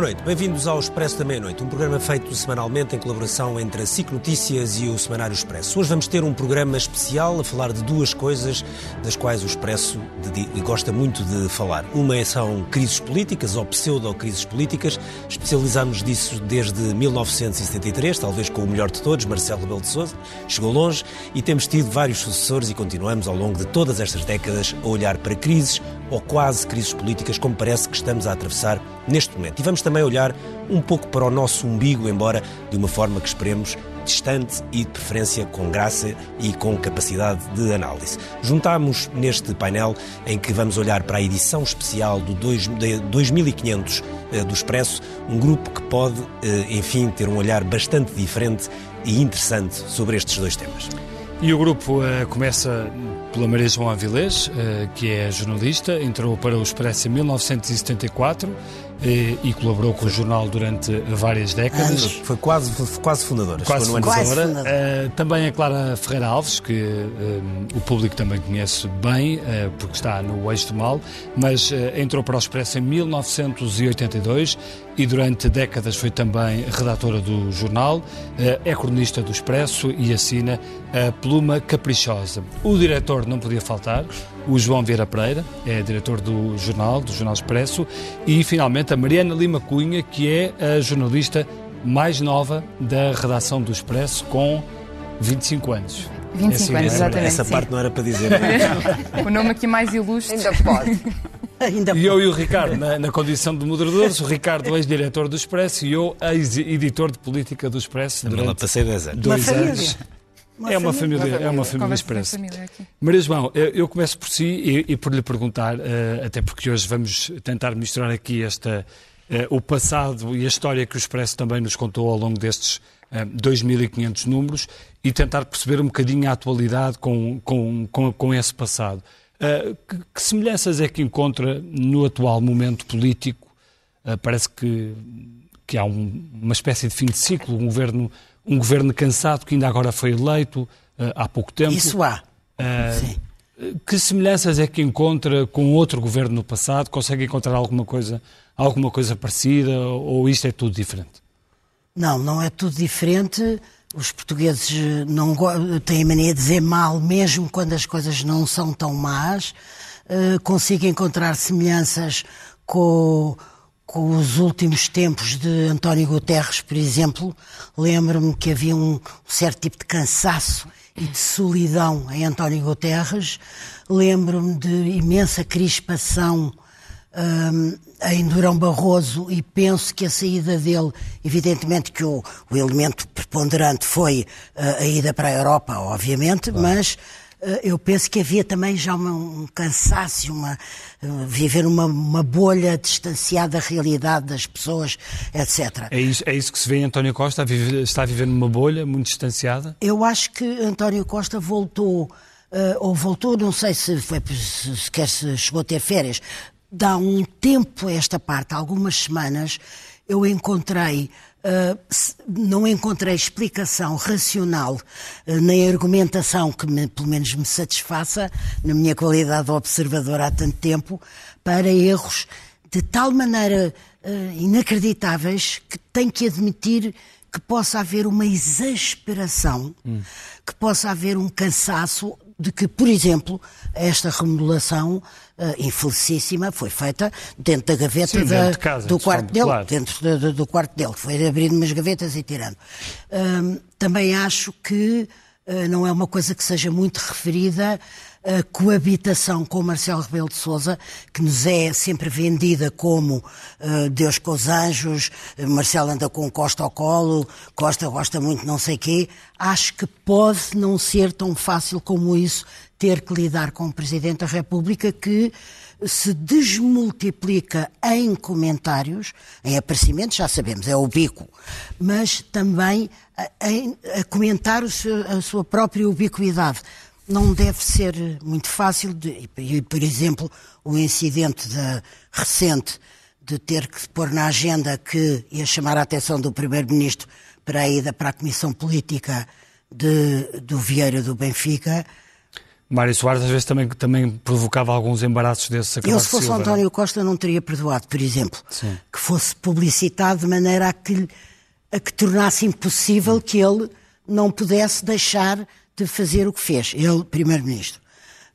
Boa noite, bem-vindos ao Expresso da Meia-Noite, um programa feito semanalmente em colaboração entre a SIC Notícias e o Semanário Expresso. Hoje vamos ter um programa especial a falar de duas coisas das quais o Expresso gosta muito de falar. Uma são crises políticas ou pseudo-crises políticas, especializamos disso desde 1973, talvez com o melhor de todos, Marcelo Rebelo de Sousa, chegou longe e temos tido vários sucessores e continuamos ao longo de todas estas décadas a olhar para crises ou quase crises políticas como parece que estamos a atravessar neste momento. E vamos também olhar um pouco para o nosso umbigo, embora de uma forma que esperemos distante e de preferência com graça e com capacidade de análise. Juntamos neste painel em que vamos olhar para a edição especial do 2500 eh, do Expresso, um grupo que pode, eh, enfim, ter um olhar bastante diferente e interessante sobre estes dois temas. E o grupo uh, começa pela Maria João Avilés, uh, que é jornalista, entrou para o Expresso em 1974 e, e, colaborou com o jornal durante várias décadas. Foi quase, quase fundadora. Quase fundadora. Uh, também a Clara Ferreira Alves, que uh, o público também conhece bem, uh, porque está no Eixo do Mal, mas entrou para o Expresso em 1982 e durante décadas foi também redatora do jornal, é cronista do Expresso e assina a Pluma Caprichosa. O diretor não podia faltar, o João Vieira Pereira, é diretor do jornal, do Jornal Expresso, e finalmente a Mariana Lima Cunha, que é a jornalista mais nova da redação do Expresso, com 25 anos. 25 é assim, anos, exatamente. Essa sim. parte não era para dizer. o nome aqui mais ilustre. Ainda pode. Ainda e eu e o Ricardo, na, na condição de moderadores, o Ricardo, ex-diretor do Expresso, e eu, ex-editor de política do Expresso. Também lá passei 10 anos. Dois anos. Uma é uma família, família, é uma família expressa. Maria João, eu começo por si e, e por lhe perguntar, uh, até porque hoje vamos tentar misturar aqui esta, uh, o passado e a história que o Expresso também nos contou ao longo destes uh, eh, 2.500 números e tentar perceber um bocadinho a atualidade com, com, com, com esse passado. Uh, que, que, semelhanças é que encontra no atual momento político? Uh, parece que, que há um, uma espécie de fim de ciclo, um governo um governo cansado que ainda agora foi eleito uh, há pouco tempo. Isso há. Uh, Sim. Que semelhanças é que encontra com outro governo no passado? Consegue encontrar alguma coisa, alguma coisa parecida ou isto é tudo diferente? Não, não é tudo diferente. Os portugueses não têm a mania de dizer mal mesmo quando as coisas não são tão más. Uh, consigo encontrar semelhanças com com os últimos tempos de António Guterres, por exemplo, lembro-me que havia um certo tipo de cansaço e de solidão em António Guterres. Lembro-me de imensa crispação um, em Durão Barroso e penso que a saída dele, evidentemente que o, o elemento preponderante foi uh, a ida para a Europa, obviamente, claro. mas eh, eu penso que havia também já um cansaço, uma, uh, viver uma, uma, bolha distanciada da realidade das pessoas, etc. É isso, é isso que se vê em António Costa? Está a viver numa bolha muito distanciada? Eu acho que António Costa voltou, uh, ou voltou, não sei se foi, sequer se chegou a ter férias, dá um tempo a esta parte, algumas semanas, eu encontrei não encontrei explicação racional uh, nem argumentação que me, pelo menos me satisfaça, na minha qualidade de observador há tanto tempo, para erros de tal maneira uh, inacreditáveis que tenho que admitir que possa haver uma exasperação, hum. que possa haver um cansaço de que, por exemplo, esta remodelação infelicíssima foi feita dentro da gaveta Sim, da, casa, do quarto dele, claro. dentro do, do, quarto dele, foi abrindo umas gavetas e tirando. Também acho que uh, não é uma coisa que seja muito referida a coabitação com Marcelo Rebelo de Sousa, que nos é sempre vendida como uh, Deus com os anjos, Marcelo anda com Costa ao colo, Costa gosta muito não sei quê. Acho que pode não ser tão fácil como isso ter que lidar com o Presidente da República que se desmultiplica em comentários, em aparecimentos, já sabemos, é o bico, mas também a, a comentar seu, a sua própria ubiquidade não deve ser muito fácil. De, e, por exemplo, o incidente de, recente de ter que pôr na agenda que ia chamar a atenção do Primeiro-Ministro para a ida para a Comissão Política de, do Vieira do Benfica. Mário Soares às vezes também, também provocava alguns embaraços desses Eu, se fosse Silva, António não? Costa, não teria perdoado, por exemplo, Sim. que fosse publicitado de maneira a que, a que tornasse impossível que ele não pudesse deixar de fazer o que fez, ele, Primeiro-Ministro.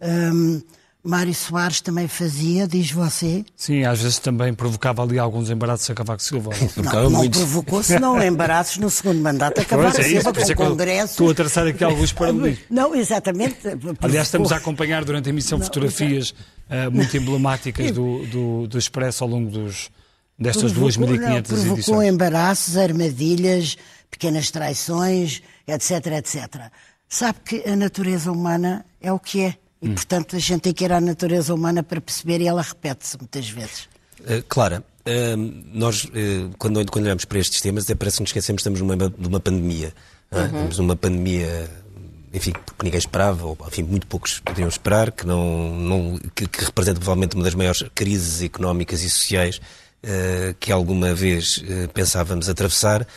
Um, Mário Soares também fazia, diz você? Sim, às vezes também provocava ali alguns embaraços a Cavaco Silva. Não, não provocou, senão embaraços no segundo mandato a Cavaco pois, é Silva isso, com é Congresso. Estou a traçar aqui alguns paralelismos. Não, exatamente. Aliás, estamos a acompanhar durante a emissão não, fotografias uh, muito emblemáticas do, do, do Expresso ao longo dos, destas 2.500 edições. Provocou embaraços, armadilhas, pequenas traições, etc, etc. Sabe que a natureza humana é o que é e, portanto, a gente tem que ir à natureza humana para perceber e ela repete-se muitas vezes. Uh, Clara, uh, nós, uh, quando, quando olhamos para estes temas, até parece que nos esquecemos que estamos numa, numa pandemia. Uhum. Estamos numa pandemia, enfim, que ninguém esperava, ou enfim, muito poucos poderiam esperar, que, não, não, que, que representa provavelmente uma das maiores crises económicas e sociais que alguma vez pensávamos atravessar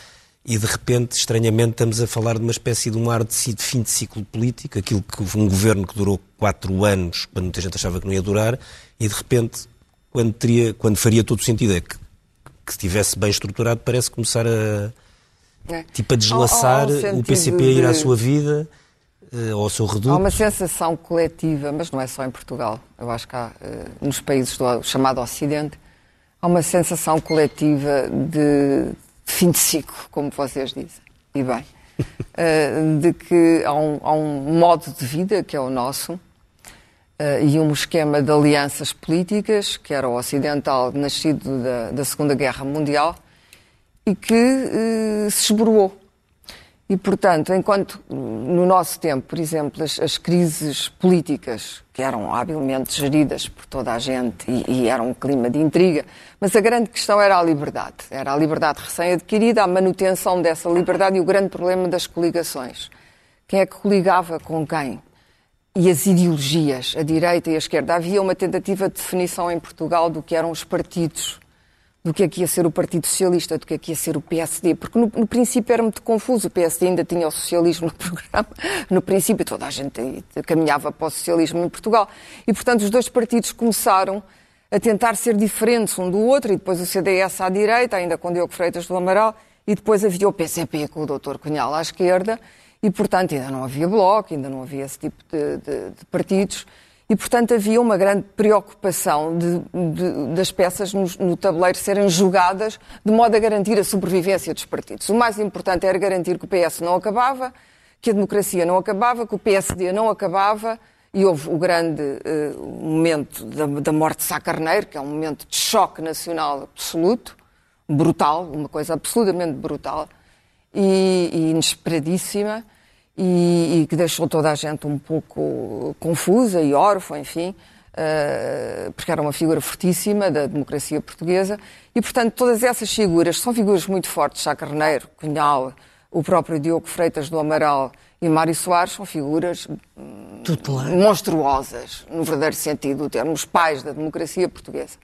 e de repente, estranhamente, estamos a falar de uma espécie de um ar de fim de ciclo político, aquilo que um governo que durou quatro anos, quando muita gente achava que não ia durar, e de repente, quando, teria, quando faria todo o sentido, é que, que estivesse bem estruturado, parece começar a, é. tipo, a deslaçar o PCP a ir à sua vida, uh, ao seu reduto. Há uma sensação coletiva, mas não é só em Portugal, eu acho que há, uh, nos países do chamado Ocidente, há uma sensação coletiva de fim de ciclo, como vocês dizem. E bem, uh, de que há um, há um, modo de vida que é o nosso uh, e um esquema de alianças políticas, que era o ocidental, nascido da, da Segunda Guerra Mundial, e que uh, se esboroou. E, portanto, enquanto no nosso tempo, por exemplo, as, as, crises políticas, que eram habilmente geridas por toda a gente e, e era um clima de intriga, mas a grande questão era a liberdade. Era a liberdade recém-adquirida, a manutenção dessa liberdade e o grande problema das coligações. Quem é que coligava com quem? E as ideologias, a direita e a esquerda. Havia uma tentativa de definição em Portugal do que eram os partidos do que é que ia ser o Partido Socialista, do que é que ia ser o PSD, porque no, no, princípio era muito confuso, o PSD ainda tinha o socialismo no programa, no princípio toda a gente caminhava para o socialismo em Portugal, e portanto os dois partidos começaram a tentar ser diferentes um do outro, e depois o CDS à direita, ainda com Diogo Freitas do Amaral, e depois havia o PCP com o Dr. Cunhal à esquerda, e portanto ainda não havia bloco, ainda não havia esse tipo de, de, de partidos, e, portanto, havia uma grande preocupação de, de, das peças no, no, tabuleiro serem jogadas de modo a garantir a sobrevivência dos partidos. O mais importante era garantir que o PS não acabava, que a democracia não acabava, que o PSD não acabava, e houve o grande uh, momento da, da, morte de Sá Carneiro, que é um momento de choque nacional absoluto, brutal, uma coisa absolutamente brutal e, e inesperadíssima e, e, que deixou toda a gente um pouco confusa e órfã, enfim, uh, porque era uma figura fortíssima da democracia portuguesa. E, portanto, todas essas figuras são figuras muito fortes, Sá Carneiro, Cunhal, o próprio Diogo Freitas do Amaral e Mário Soares são figuras hum, monstruosas, no verdadeiro sentido do termo, os pais da democracia portuguesa.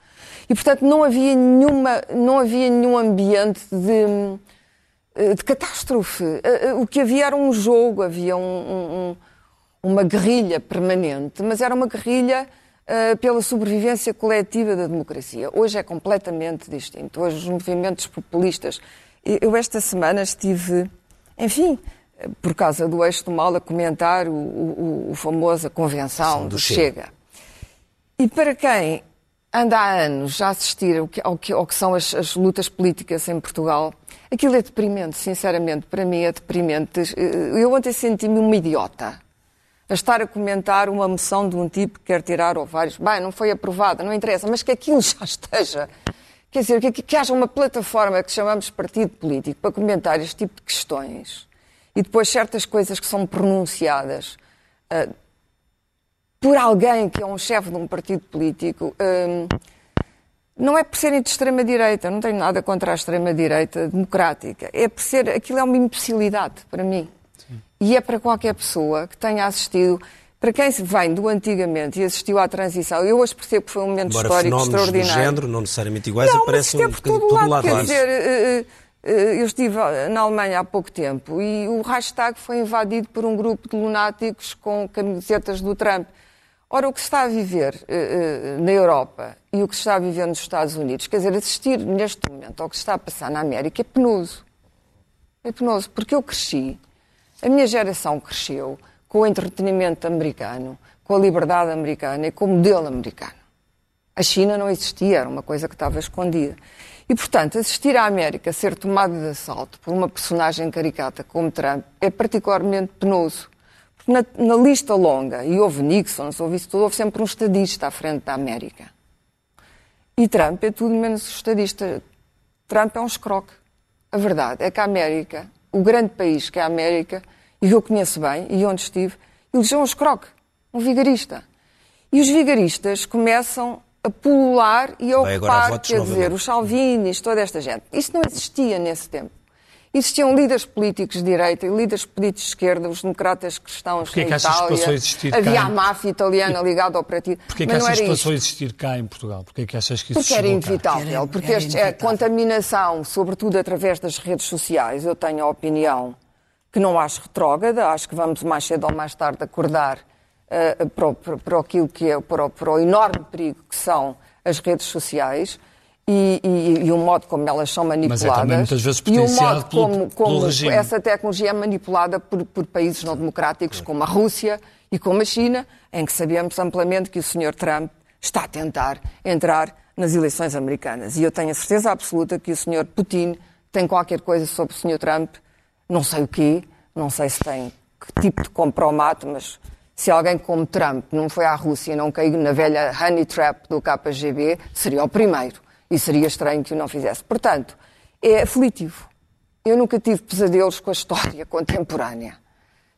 E, portanto, não havia, nenhuma, não havia nenhum ambiente de eh, de catástrofe. Eh, eh, o que havia era um jogo, havia um, um, uma guerrilha permanente, mas era uma guerrilha uh, pela sobrevivência coletiva da democracia. Hoje é completamente distinto. Hoje os movimentos populistas. Eu esta semana estive, enfim, por causa do eixo do mal, a comentar o, o, o famosa convenção do, Chega. Chega. E para quem anda há anos a assistir ao que, ao que, ao que são as, as, lutas políticas em Portugal, aquilo é deprimente, sinceramente, para mim é deprimente. Eu ontem senti-me uma idiota a estar a comentar uma moção de um tipo que quer tirar ovários. Bem, não foi aprovada, não interessa, mas que aquilo já esteja. Quer dizer, que, que haja uma plataforma que chamamos partido político para comentar este tipo de questões e depois certas coisas que são pronunciadas. Uh, por alguém que é um chefe de um partido político, hum, não é por serem de extrema-direita, não tenho nada contra a extrema-direita democrática, é por ser, aquilo é uma impossibilidade para mim. Sim. E é para qualquer pessoa que tenha assistido, para quem vem do antigamente e assistiu à transição, eu hoje percebo que foi um momento Embora histórico extraordinário. do género, não necessariamente iguais, não, aparecem por todo, todo lado. Quer dizer, uh, Eh, eu estive na Alemanha há pouco tempo e o Reichstag foi invadido por um grupo de lunáticos com camisetas do Trump. Ora, o que se está a viver uh, na Europa e o que se está a viver nos Estados Unidos, quer dizer, assistir neste momento ao que se está a passar na América é penoso. É penoso, porque eu cresci, a minha geração cresceu com o entretenimento americano, com a liberdade americana e com o modelo americano. A China não existia, era uma coisa que estava escondida. E, portanto, assistir à América ser tomada de assalto por uma personagem caricata como Trump é particularmente penoso. Na, na lista longa, e houve Nixon, houve isso tudo, houve sempre um estadista à frente da América. E Trump é tudo menos estadista. Trump é um escroque. A verdade é que a América, o grande país que é a América, e que eu conheço bem, e onde estive, elegeu um escroque, um vigarista. E os vigaristas começam a pulular e a ocupar, quer dizer, os Salvinis, toda esta gente. Isso não existia nesse tempo. Existiam líderes políticos de direita e líderes políticos de esquerda, os democratas cristãos Porquê na que Itália. Que passou a existir havia cá? a máfia italiana ligada ao partido. Porquê que mas achas que passou a existir cá em Portugal? Porquê que achas que isso Porque era inevitável. Era- porque era este- a inevitável. contaminação, sobretudo através das redes sociais, eu tenho a opinião que não acho retrógrada, acho que vamos mais cedo ou mais tarde acordar eh, para, o, para, para aquilo que é, para para o enorme perigo que são as redes sociais e, e- e o modo como elas são manipuladas. também muitas vezes e o modo pelo- como, pelo como regime. essa tecnologia é manipulada por, por países não democráticos como a Rússia e como a China, em que sabemos amplamente que o Sr. Trump está a tentar entrar nas eleições americanas. E eu tenho a certeza absoluta que o Sr. Putin tem qualquer coisa sobre o Sr. Trump, não sei o quê, não sei se tem que tipo de compromato, mas se alguém como Trump não foi à Rússia e não caiu na velha honey trap do KGB, seria o primeiro. E seria estranho que o não fizesse. Portanto, é aflitivo. Eu nunca tive pesadelos com a história contemporânea.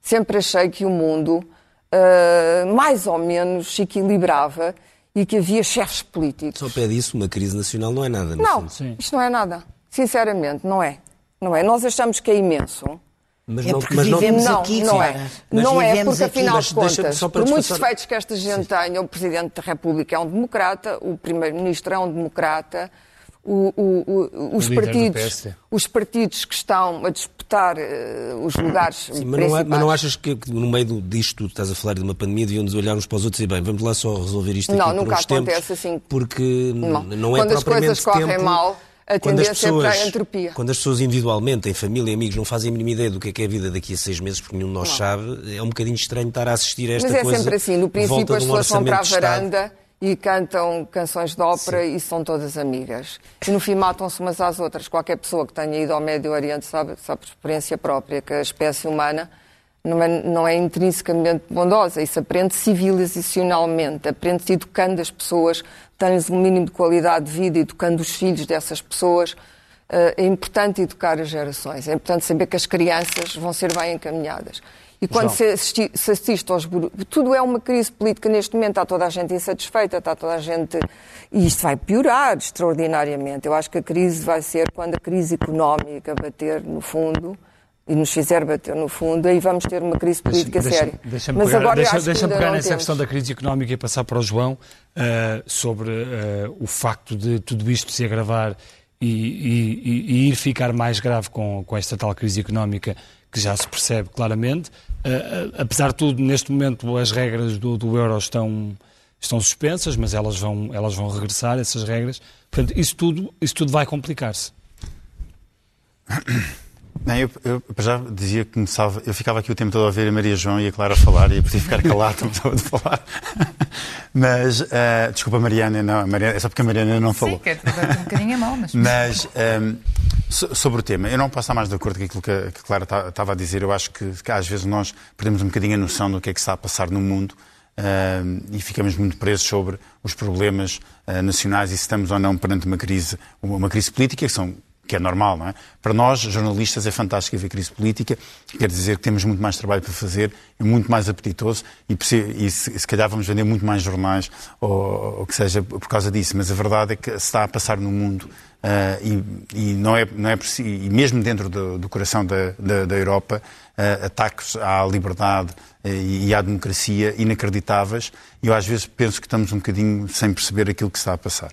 Sempre achei que o mundo ah, mais ou menos se equilibrava e que havia chefes políticos. Só pé disso, uma crise nacional não é nada. no Não, isto não é nada. Sinceramente, não é. Não é. Nós achamos que é imenso. Mas É não, porque mas vivemos não, aqui, não é. Mas não é, porque aqui. afinal de contas, por muitos defeitos que esta gente tenha, o Presidente da República é um democrata, o Primeiro-Ministro é um democrata, o- o- o- os, partidos, os partidos que estão a disputar eh, os lugares Sim, mas, não, é- mas não achas que, que no meio do- disto, tu estás a falar de uma pandemia, deviam-nos olhar uns para os outros e bem, vamos lá só resolver isto aqui Não, por nunca uns tempos, acontece assim. Porque Não. não, é Quando as coisas correm tempo, mal, a quando as tendência é para a pessoas- entropia. Quando as pessoas individualmente, em família e amigos, não fazem a mínima ideia do que é que é a vida daqui a seis meses, porque nenhum de nós sabe, é um bocadinho estranho estar a assistir a esta Mas é coisa sempre assim. No princípio, as pessoas vão para a varanda e cantam canções de ópera e são todas amigas. E no fim matam-se umas às outras. Qualquer pessoa que tenha ido ao Médio Oriente sabe, sabe por experiência própria que a espécie humana não é, não é intrinsecamente bondosa. Isso aprende civilizacionalmente, aprende-se educando as pessoas, dando-lhes um mínimo de qualidade de vida, educando os filhos dessas pessoas. Eh, É importante educar as gerações, é importante saber que as crianças vão ser bem encaminhadas. E quando se, assisti, se assiste aos Tudo é uma crise política neste momento, está toda a gente insatisfeita, está toda a gente. E isto vai piorar extraordinariamente. Eu acho que a crise vai ser quando a crise económica bater no fundo e nos fizer bater no fundo, aí vamos ter uma crise política Deixa- séria. Deixa-me Mas pegar, agora deixa, acho que pegar nessa temos. questão da crise económica e passar para o João eh, sobre eh, o facto de tudo isto se agravar e, e- e- ir ficar mais grave com, com esta tal crise económica que já se percebe claramente. Eh, apesar de tudo, neste momento as regras do, do euro estão, estão suspensas, mas elas vão, elas vão regressar, essas regras. Portanto, isso tudo, isso tudo vai complicar-se. Não, eu, eu já dizia que começava, eu ficava aqui o tempo todo a ouvir a Maria João e a Clara falar e eu podia ficar calado o tempo a falar. Mas, eh, desculpa, Mariana, não, a Mariana, é só porque a Mariana não falou. Sim, que é um bocadinho a mal, mas... Mas ehm, so- sobre o tema, eu não posso estar mais de acordo com aquilo que a, que a Clara ta- estava a dizer. Eu acho que, que às vezes nós perdemos um bocadinho a noção do que é que está a passar no mundo ehm, e ficamos muito presos sobre os problemas eh, nacionais e se estamos ou não perante uma crise, uma crise política que são que é normal, não é? Para nós, jornalistas, é fantástico haver crise política, quer dizer que temos muito mais trabalho para fazer, é muito mais apetitoso e, e se, se calhar vamos vender muito mais jornais ou, que seja por causa disso. Mas a verdade é que se está a passar no mundo ah, e, e não é, não é e mesmo dentro do, do coração da, da, da Europa, ah, ataques à liberdade e, e à democracia inacreditáveis e eu às vezes penso que estamos um bocadinho sem perceber aquilo que está a passar.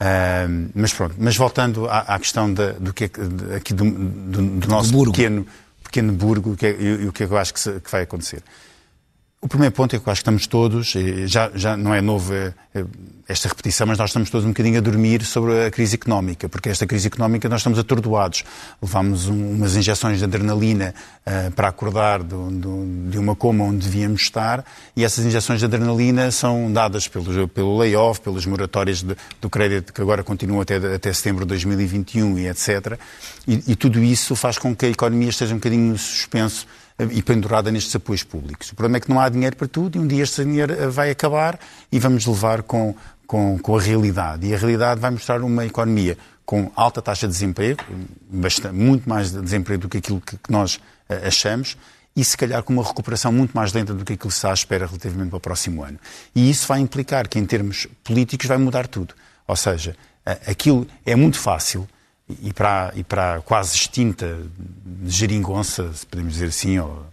Uh, mas pronto, mas voltando à, à questão da, do que é, de, aqui do, do, do nosso burgo. pequeno, pequeno burgo que é, e, e, o que, é que eu acho que, se, que vai acontecer. O primeiro ponto é que eu acho que estamos todos, já, já não é novo é, é, esta repetição, mas nós estamos todos um bocadinho a dormir sobre a crise económica, porque esta crise económica nós estamos atordoados. Levamos um, umas injeções de adrenalina uh, para acordar do, do, de uma coma onde devíamos estar, e essas injeções de adrenalina são dadas pelo, pelo layoff, pelas moratórias de, do crédito que agora continuam até, até setembro de 2021 e etc. E, e tudo isso faz com que a economia esteja um bocadinho suspenso e pendurada nestes apoios públicos. O problema é que não há dinheiro para tudo e um dia este dinheiro eh, vai acabar e vamos levar com, com, com a realidade. E a realidade vai mostrar uma economia com alta taxa de desemprego, bastante, muito mais de desemprego do que aquilo que, que nós uh, achamos, e se calhar com uma recuperação muito mais lenta do que aquilo que se está à espera relativamente para o próximo ano. E isso vai implicar que, em termos políticos, vai mudar tudo. Ou seja, uh, aquilo é muito fácil e para, e para a quase extinta geringonça, se podemos dizer assim, ou,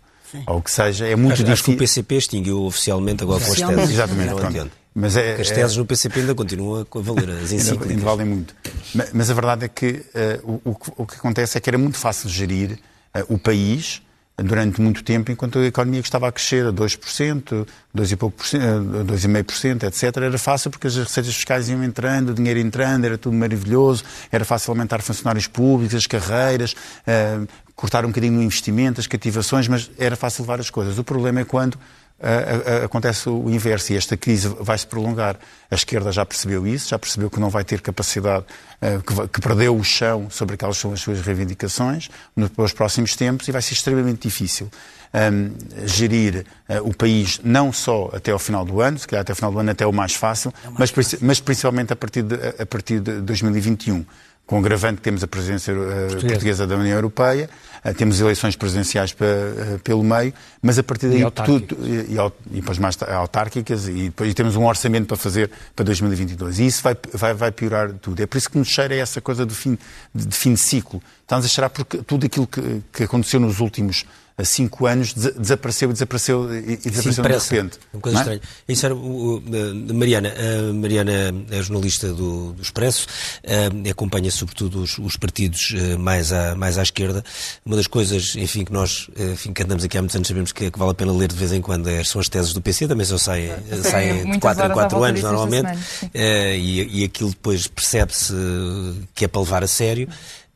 ou o que seja, é muito acho, difícil. Acho que o PCP extinguiu oficialmente agora com as teses. Exatamente, pronto. Mas é, as teses no PCP ainda continuam a valer, as encíclicas. Ainda valem muito. Mas, mas, a verdade é que uh, o, o, que acontece é que era muito fácil gerir uh, o país durante muito tempo, enquanto a economia que estava a crescer a 2%, 2,5%, etc., era fácil porque as receitas fiscais iam entrando, o dinheiro entrando, era tudo maravilhoso, era fácil aumentar funcionários públicos, as carreiras, uh, cortar um bocadinho no investimento, as cativações, mas era fácil várias coisas. O problema é quando acontece o inverso e esta crise vai se prolongar. A esquerda já percebeu isso, já percebeu que não vai ter capacidade, que perdeu o chão sobre aquelas são as suas reivindicações nos próximos tempos e vai ser extremamente difícil um, gerir uh, o país não só até ao final do ano, se calhar até ao final do ano até o mais fácil, é o mais mas, fácil. mas principalmente a partir de, a partir de 2021 com o agravante que temos a presidência uh, portuguesa da União Europeia, uh, temos eleições presidenciais uh, pelo meio, mas a partir daí e tudo, e, e, depois mais autárquicas e depois temos um orçamento para fazer para 2022 e isso vai, vai, vai piorar tudo. É por isso que nos cheira essa coisa do fim, de, de fim de ciclo. Estamos a cheirar porque tudo aquilo que, que aconteceu nos últimos há cinco anos desapareceu, desapareceu e desapareceu Sim, de repente. Uma coisa é? estranha. Isso era, o, Mariana, a Mariana é jornalista do, do Expresso, uh, acompanha sobretudo os, os partidos uh, mais, à, mais à esquerda. Uma das coisas, enfim, que nós, enfim, que andamos aqui há muitos anos, sabemos que, que vale a pena ler de vez em quando é, são as teses do PC, também só saem, saem de 4 em 4 anos normalmente, uh, e, e aquilo depois percebe-se que é para levar a sério.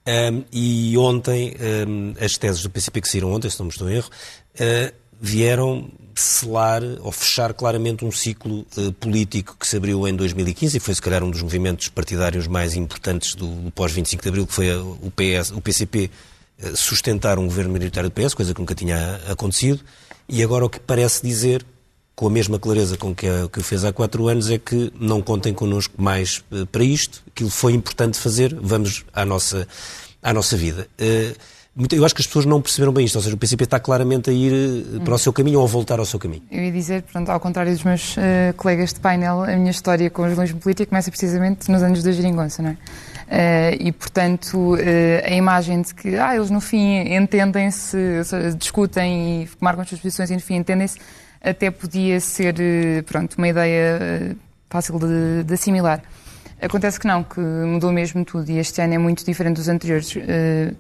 Um, e ontem, um, as teses do PCP que saíram ontem, se não me estou em erro, uh, vieram selar ou fechar claramente um ciclo uh, político que se abriu em 2015 e foi se calhar um dos movimentos partidários mais importantes do, do pós-25 de Abril, que foi a, o, PS, o PCP uh, sustentar um governo minoritário do PS, coisa que nunca tinha acontecido, e agora o que parece dizer com a mesma clareza com que, a, que o fez há quatro anos, é que não contem connosco mais uh, para isto. Aquilo foi importante fazer, vamos à nossa, à nossa vida. Uh, eu acho que as pessoas não perceberam bem isto, ou seja, o PCP está claramente a ir uh, para o seu caminho ou a voltar ao seu caminho. Eu ia dizer, pronto, ao contrário dos meus colegas de painel, a minha história com o jornalismo político começa precisamente nos anos da geringonça, não é? Uh, e, portanto, uh, a imagem de que ah, eles, no fim, entendem-se, discutem e marcam as suas posições e, no fim, entendem-se, até podia ser eh, pronto, uma ideia eh, fácil de, de, assimilar. Acontece que não, que mudou mesmo tudo e este ano é muito diferente dos anteriores. Uh,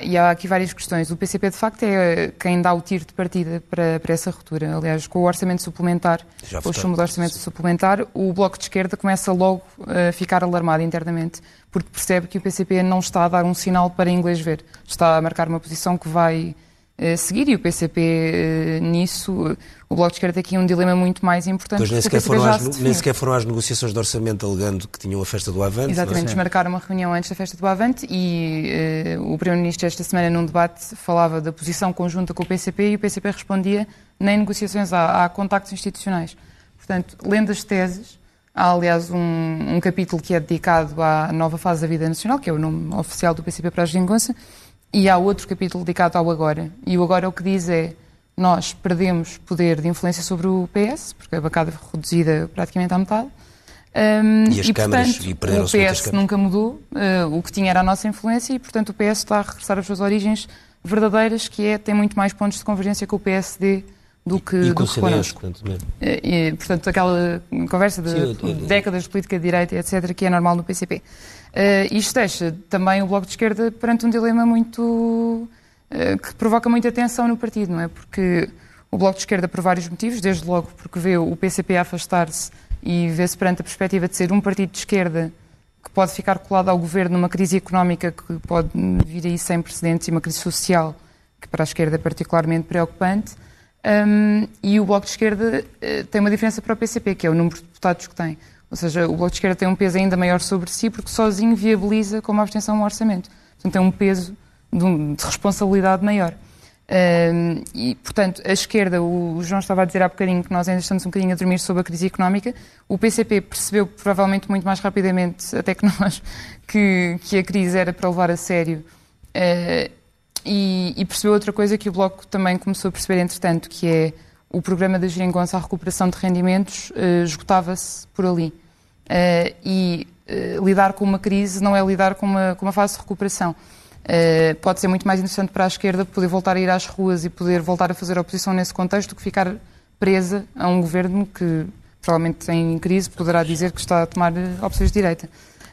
e há aqui várias questões. O PCP, de facto, é quem dá o tiro de partida para, para essa ruptura. Aliás, com o orçamento suplementar, com o chumbo do orçamento suplementar, o Bloco de Esquerda começa logo a ficar alarmado internamente, porque percebe que o PCP não está a dar um sinal para inglês ver. Está a marcar uma posição que vai seguir e o PCP eh, nisso, o Bloco de Esquerda tem aqui um dilema muito mais importante. Pois nem sequer, foram às, nem sequer foram às negociações de orçamento alegando que tinham a festa do Avante. Exatamente, desmarcaram uma reunião antes da festa do Avante e uh, o Primeiro-Ministro esta semana num debate falava da posição conjunta com o PCP e o PCP respondia nem negociações há, há contactos institucionais. Portanto, lendo as teses, Há, aliás, um, um, capítulo que é dedicado à nova fase da vida nacional, que é o nome oficial do PCP para a Geringonça, e há outro capítulo dedicado ao agora. E o agora o que diz é nós perdemos poder de influência sobre o PS, porque a bancada foi reduzida praticamente à metade. Um, e as e, câmaras, portanto, e o PS nunca mudou, uh, o que tinha era a nossa influência, e portanto o PS está a regressar às suas origens verdadeiras, que é tem muito mais pontos de convergência com o PSD do que, e do que connosco. Portanto, e, e, portanto, aquela conversa de Sim, eu, eu, décadas de política de direita, etc., que é normal no PCP. Uh, eh, isto deixa também o Bloco de Esquerda perante um dilema muito. Uh, que provoca muita tensão no partido, não é? Porque o Bloco de Esquerda, por vários motivos, desde logo porque vê o PCP afastar-se e vê-se perante a perspectiva de ser um partido de esquerda que pode ficar colado ao governo numa crise económica que pode vir aí sem precedentes e uma crise social que para a esquerda é particularmente preocupante. Um, e o Bloco de Esquerda uh, tem uma diferença para o PCP, que é o número de deputados que tem. Ou seja, o Bloco de Esquerda tem um peso ainda maior sobre si, porque sozinho viabiliza com uma abstenção um orçamento. Portanto, tem um peso de, um, de responsabilidade maior. Um, e, portanto, a esquerda, o João estava a dizer há bocadinho que nós ainda estamos um bocadinho a dormir sobre a crise económica. O PCP percebeu provavelmente muito mais rapidamente, até que nós, que, que a crise era para levar a sério. Uh, e, e, percebeu outra coisa que o Bloco também começou a perceber, entretanto, que é o programa da Geringonça, a recuperação de rendimentos, uh, esgotava-se por ali. Uh, e uh, lidar com uma crise não é lidar com uma, com uma fase de recuperação. pode ser muito mais interessante para a esquerda poder voltar a ir às ruas e poder voltar a fazer oposição nesse contexto do que ficar presa a um governo que provavelmente em crise poderá dizer que está a tomar opções de direita.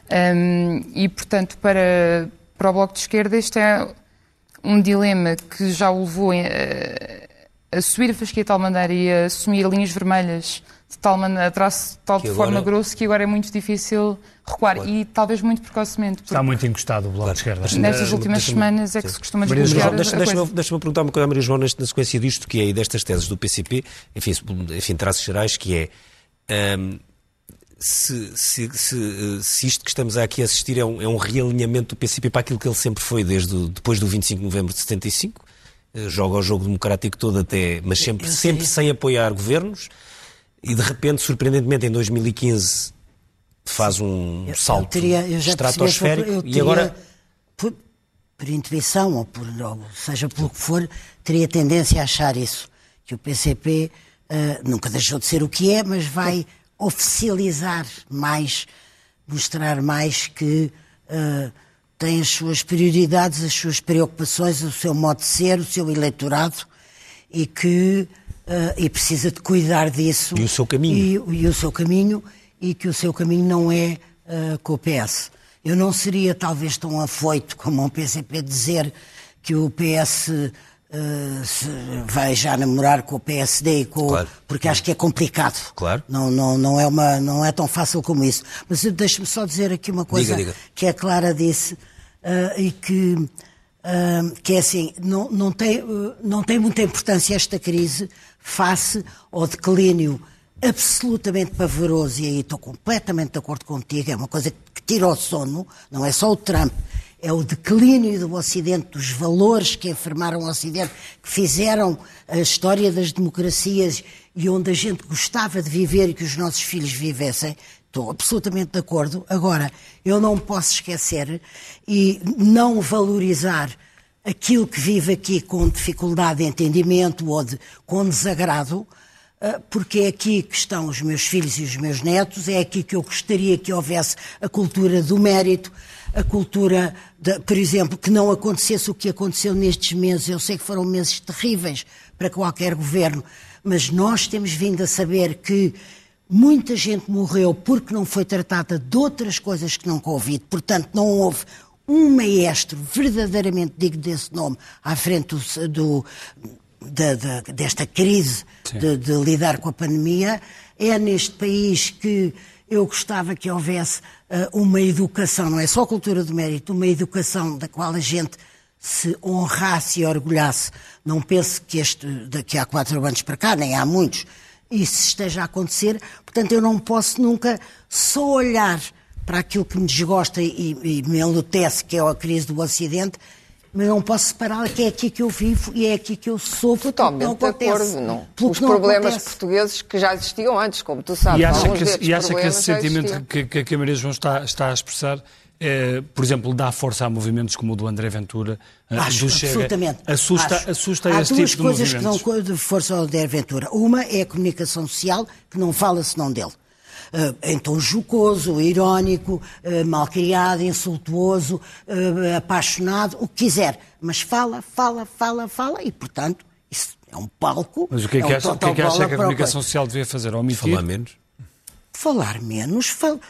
Um, ehm, e, portanto, para, para o Bloco de Esquerda, isto é um dilema que já o levou a, a subir a fasquia de tal maneira e a assumir linhas vermelhas de tal maneira, a traço de tal agora... forma grosso que agora é muito difícil recuar claro. e talvez muito precocemente. Está muito encostado o Bloco de Esquerda. Nestas últimas semanas é que se costuma desbloquear Deixa-me deixa deixa perguntar uma coisa à Maria João na sequência disto, que é, e destas teses do PCP, enfim, enfim traços gerais, que é... Um, se, se, se, se, isto que estamos aqui a assistir é um, é um, realinhamento do PCP para aquilo que ele sempre foi desde o, depois do 25 de novembro de 75, eh, joga o jogo democrático todo até, mas sempre, sempre sem apoiar governos, e de repente, surpreendentemente, em 2015 faz um eu, salto eu teria, eu estratosférico teria, e agora... Por, por intuição, ou, por, ou seja pelo que for, teria tendência a achar isso, que o PCP uh, eh, nunca deixou de ser o que é, mas vai oficializar mais, mostrar mais que uh, tem as suas prioridades, as suas preocupações, o seu modo de ser, o seu eleitorado e que uh, e precisa de cuidar disso. E o seu caminho. E, e o seu caminho e que o seu caminho não é uh, com o PS. Eu não seria talvez tão afoito como o PCP dizer que o PS uh, vai já namorar com o PSD e com claro. porque acho que é complicado. Claro. Não, não, não, é uma, não é tão fácil como isso. Mas deixe-me só dizer aqui uma coisa diga, diga. que a Clara disse uh, e que, uh, que é assim, não, não, tem, não tem muita importância esta crise face ao declínio absolutamente pavoroso, e aí estou completamente de acordo contigo, é uma coisa que tira o sono, não é só o Trump, é o declínio do Ocidente, dos valores que enfermaram o Ocidente, que fizeram a história das democracias e onde a gente gostava de viver e que os nossos filhos vivessem. Estou absolutamente de acordo. Agora, eu não posso esquecer e não valorizar aquilo que vive aqui com dificuldade de entendimento ou de, com desagrado, ah, porque é aqui que estão os meus filhos e os meus netos, é aqui que eu gostaria que houvesse a cultura do mérito, a cultura, de, por exemplo, que não acontecesse o que aconteceu nestes meses. Eu sei que foram meses terríveis para qualquer governo, mas nós temos vindo a saber que muita gente morreu porque não foi tratada de outras coisas que não Covid. Portanto, não houve um maestro verdadeiramente digno desse nome à frente do, do da, da, desta crise de, de lidar com a pandemia. É neste país que eu gostava que houvesse uh, uma educação, não é só cultura do mérito, uma educação da qual a gente se honrasse e orgulhasse. Não pense que este, daqui há quatro anos para cá, nem há muitos, isso esteja a acontecer. Portanto, eu não posso nunca só olhar para aquilo que me desgosta e, e me enlutece, que é a crise do Ocidente, mas não posso separar que é aqui que eu vivo e é aqui que eu sou. Totalmente não de acordo, não. Os problemas acontece. portugueses que já existiam antes, como tu sabes. E acha que, e acha que esse sentimento que, que, que a Maria João está, está a expressar é, por exemplo, dá força a movimentos como o do André Ventura, eh, Acho, do Chega, absolutamente. assusta, Acho. assusta Há esse tipo de movimentos. Há duas coisas que dão força ao André Ventura. Uma é a comunicação social, que não fala senão dele. Uh, em tom jocoso, irónico, uh, malcriado, insultuoso, uh, apaixonado, o que quiser. Mas fala, fala, fala, fala e, portanto, isso É um palco. Mas o que é que, é um acha, o que, é que, acha que a comunicação social devia fazer? Omitir? Falar menos? Falar menos, fal...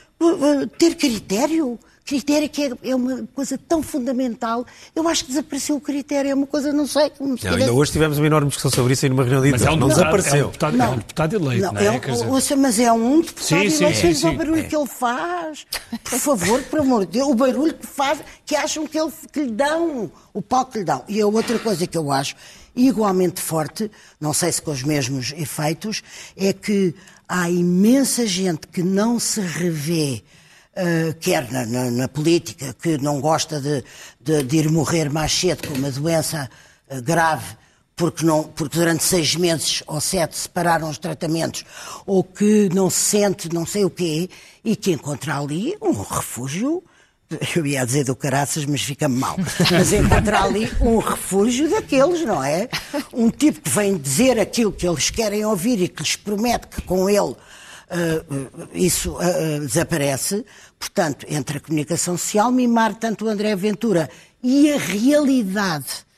ter critério. Critério que é, é uma coisa tão fundamental. Eu acho que desapareceu o critério, é uma coisa, não sei. Como não, ainda hoje tivemos uma enorme discussão sobre isso aí numa reunião de Mas é um não deputado, desapareceu. É um deputado, não, é um deputado eleito, não, não é? é um, ouça, mas é um deputado sim, eleito, sim, sim, o barulho é. que ele faz. Por favor, por amor de Deus, o barulho que faz, que acham que, ele, que lhe dão, o palco que lhe dão. E a outra coisa que eu acho igualmente forte, não sei se com os mesmos efeitos, é que há imensa gente que não se revê Uh, quer na, na, na, política, que não gosta de, de, de, ir morrer mais cedo com uma doença uh, grave, porque, não, porque durante seis meses ou sete separaram os tratamentos, ou que não se sente não sei o quê, e que encontra ali um refúgio eu ia dizer do caraças, mas fica-me mal. Mas encontrar ali um refúgio daqueles, não é? Um tipo que vem dizer aquilo que eles querem ouvir e que lhes promete que com ele uh, isso uh, desaparece. Portanto, entre a comunicação social, mimar tanto o André Ventura e a realidade.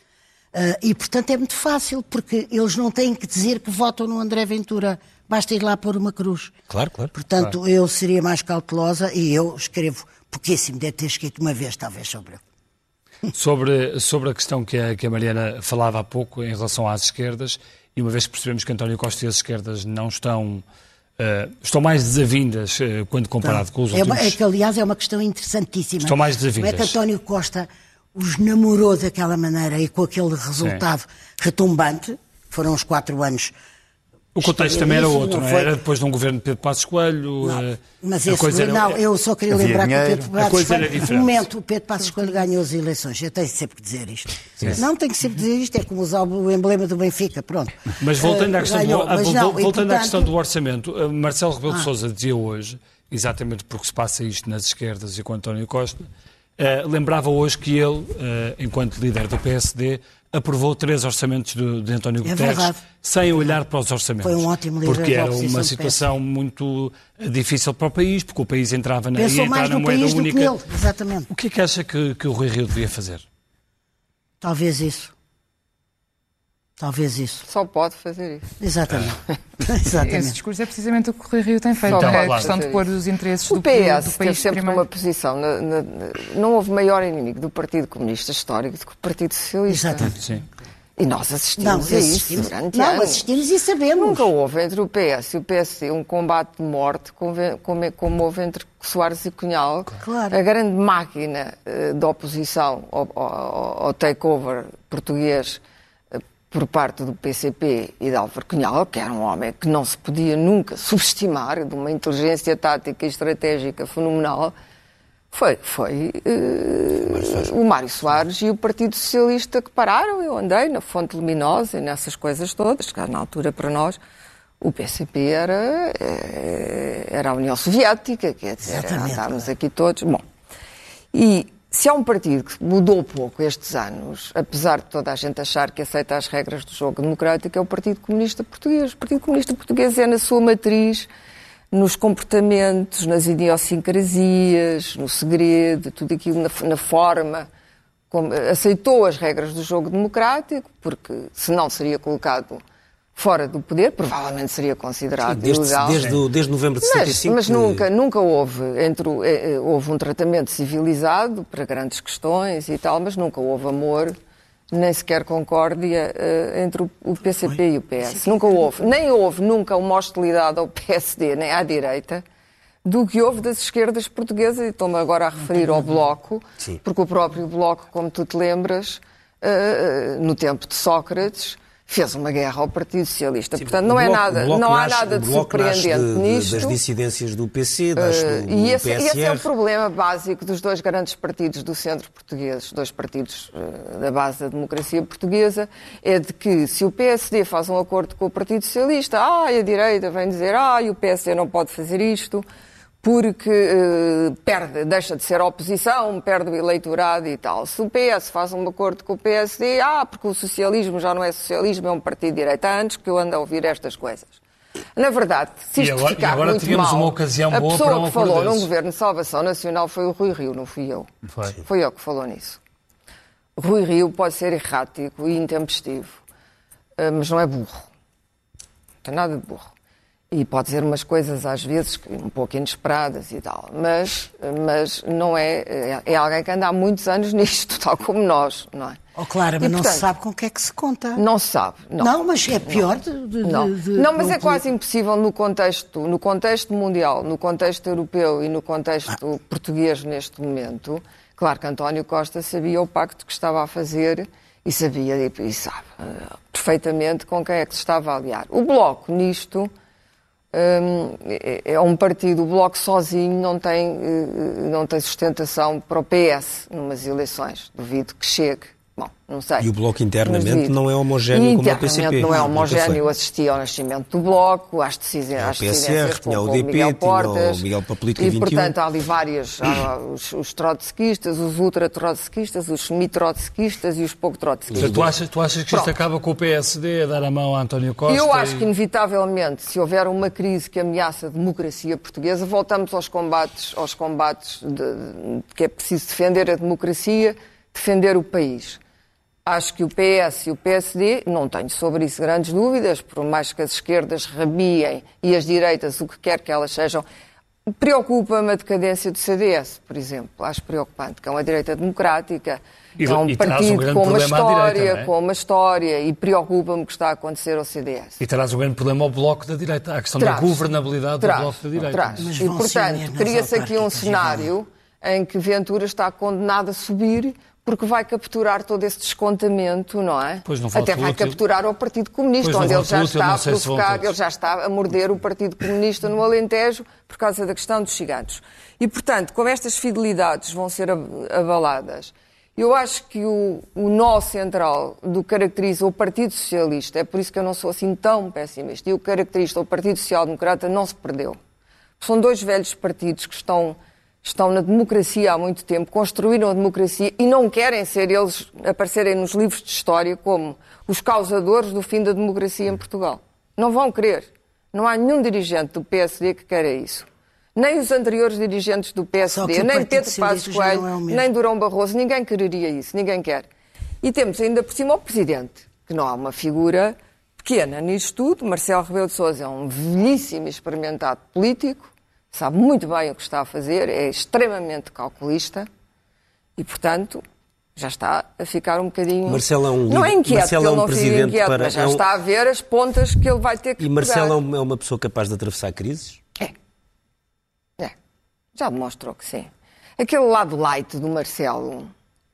Uh, e, portanto, é muito fácil, porque eles não têm que dizer que votam no André Ventura. Basta ir lá pôr uma cruz. Claro, claro. Portanto, claro. eu seria mais cautelosa e eu escrevo pouquíssimo. Deve ter escrito uma vez, talvez, sobre ele. Sobre, sobre a questão que a, que a Mariana falava há pouco em relação às esquerdas, e uma vez que percebemos que António Costa e as esquerdas não estão Uh, estão mais desavindas uh, quando comparado não, com os é últimos... Uma, é que, aliás, é uma questão interessantíssima. Estão mais desavindas. Como é que António Costa os namorou daquela maneira e com aquele resultado Sim. retumbante, foram os quatro anos o contexto também era outro, não, não é? era depois de um governo de Pedro Passos Coelho. Não, eh, mas esse, coisa era, não, eu só queria lembrar dinheiro. que o Pedro Passos Coelho, no momento, o Pedro Passos Coelho ganhou as eleições. Eu tenho sempre que dizer isto. Sim. Não tenho que sempre dizer isto, é como usar o emblema do Benfica, pronto. Mas voltando, à, questão ganhou, do, mas não, voltando portanto... à questão do orçamento, eh, Marcelo Rebelo ah. de Sousa dizia hoje, exatamente porque se passa isto nas esquerdas e com António Costa, uh, lembrava hoje que ele, uh, enquanto líder do PSD, aprovou três orçamentos de, de António é Guterres verdade. sem olhar para os orçamentos. Foi um ótimo líder Porque era uma situação muito difícil para o país, porque o país entrava na, Pensou ia entrar na moeda única. Nele, exatamente. O que é que acha que, que o Rui Rio devia fazer? Talvez isso. Talvez isso. Só pode fazer isso. Exatamente. Exatamente. Esse discurso é precisamente o que o Rui Rio tem feito. Então, é a questão de pôr os interesses o do, PS do país sempre primeiro. numa posição. Na, na, não houve maior inimigo do Partido Comunista Histórico do que o Partido Socialista. Exatamente. Sim. E nós assistimos não, a isso durante não, anos. assistimos e sabemos. Nunca houve entre o PS e o PSD um combate de morte como, como houve entre Soares e Cunhal. Claro. A grande máquina uh, de oposição ao, ao, ao takeover português uh, por parte do PCP e de Álvaro Cunhal, que era um homem que não se podia nunca subestimar, de uma inteligência tática e estratégica fenomenal, foi, foi uh, o Mário Soares e o Partido Socialista que pararam. Eu andei na Fonte Luminosa e nessas coisas todas, que na altura para nós o PCP era, eh, era a União Soviética, quer dizer, andávamos aqui todos. Bom, e se há um partido que mudou pouco estes anos, apesar de toda a gente achar que aceita as regras do jogo democrático, é o Partido Comunista Português. O Partido Comunista Português é, na sua matriz, nos comportamentos, nas idiosincrasias, no segredo, tudo aquilo na, na forma. Como, aceitou as regras do jogo democrático, porque senão seria colocado fora do poder, provavelmente seria considerado Sim, desde, ilegal. Desde, desde novembro de 65. Mas, mas nunca, nunca houve, entre, eh, eh, houve um tratamento civilizado para grandes questões e tal, mas nunca houve amor nem sequer concórdia uh, entre o, PCP e o PS. Nunca houve. Nem houve nunca uma hostilidade ao PSD, nem à direita, do que houve das esquerdas portuguesas. E estou-me agora a referir ao Bloco, Sim. porque o próprio Bloco, como tu te lembras, uh, no tempo de Sócrates, fez uma guerra ao Partido Socialista. Sim, Portanto, não, é nada, não há nada de surpreendente de, nisto. Das dissidências do PC, das, uh, do, e esse, PSR. esse é o problema básico dos dois grandes partidos do centro português, dois partidos uh, da base da democracia portuguesa, é de que se o PSD faz um acordo com o Partido Socialista, ah, a direita vem dizer, ah, o PSD não pode fazer isto, porque uh, perde, deixa de ser oposição, perde o eleitorado e tal. Se o PS faz um acordo com o PSD, ah, porque o socialismo já não é socialismo, é um partido de direita, antes que eu ando a ouvir estas coisas. Na verdade, se isto e agora, ficar e agora muito tivemos mal, uma ocasião a boa pessoa para um que falou num governo de salvação nacional foi o Rui Rio, não fui eu. Foi. Foi eu que falou nisso. Rui Rio pode ser errático e intempestivo. mas não é burro. Não tem nada de burro. E pode dizer umas coisas, às vezes, um pouco inesperadas e tal. Mas, mas não é, é. Alguém que anda há muitos anos nisto, tal como nós, não é? Oh, claro, mas e, não portanto, se sabe com o que é que se conta. Não se sabe. Não, não mas é pior não. de, de, não. De, não, mas é quase impossível no contexto, no contexto mundial, no contexto europeu e no contexto ah. português neste momento. Claro que António Costa sabia o pacto que estava a fazer e sabia e sabe uh, perfeitamente com quem é que se estava a aliar. O Bloco, nisto, é, é um partido, o Bloco sozinho não tem, uh, não tem sustentação para o PS numas eleições. Duvido que chegue. Bom, não sei. E o Bloco internamente não é homogéneo como o PCP. não é homogéneo. Eu assisti ao nascimento do Bloco, às decisões, às decisões com, o DP, Miguel Portas. O Miguel Papolita e, 21. portanto, há ali vários, há os, os trotskistas, os ultra-trotskistas, os semi-trotskistas e os pouco-trotskistas. Tu achas, tu achas que Pronto. isto acaba com o PSD a dar a mão a António Costa? Eu acho e... que, inevitavelmente, se houver uma crise que ameaça a democracia portuguesa, voltamos aos combates, aos combates de, de, que é preciso defender a democracia, defender o país. Acho que o PS e o PSD, não tenho sobre isso grandes dúvidas, por mais que as esquerdas rabiem e as direitas, o que quer que elas sejam, preocupa-me a decadência do CDS, por exemplo. Acho preocupante, que é uma direita democrática, e, é um partido um com uma história, direita, é? com uma história, e preocupa-me o que está a acontecer ao CDS. E traz um grande problema ao Bloco da direita, a questão traz, da governabilidade traz, do Bloco da direita. Traz. E, portanto, cria-se aqui um cenário em que Ventura está condenado a subir porque vai capturar todo esse descontamento, não é? Pois não Até vai útil. capturar o Partido Comunista, onde ele já está a provocar, ele já está a morder o Partido Comunista no Alentejo por causa da questão dos ciganos. E, portanto, como estas fidelidades vão ser abaladas, eu acho que o, o nó central do que caracteriza o Partido Socialista, é por isso que eu não sou assim tão pessimista, e o que caracteriza o Partido Social Democrata não se perdeu. São dois velhos partidos que estão estão na democracia há muito tempo, construíram a democracia e não querem ser eles aparecerem nos livros de história como os causadores do fim da democracia em Portugal. Não vão querer. Não há nenhum dirigente do PSD que queira isso. Nem os anteriores dirigentes do PSD, nem Pedro Passos Coelho, é nem Durão Barroso, ninguém quereria isso, ninguém quer. E temos ainda por cima o Presidente, que não há uma figura pequena nisto tudo. Marcelo Rebelo de Sousa é um velhíssimo experimentado político, sabe muito bem o que está a fazer, é extremamente calculista e, portanto, já está a ficar um bocadinho. Marcelo é um Não é inquieto, Marcelo é um não presidente inquieto, para... mas já é um... está a ver as pontas que ele vai ter que E Marcelo pegar. é uma pessoa capaz de atravessar crises? É. É. Já demonstrou que sim. Aquele lado light do Marcelo.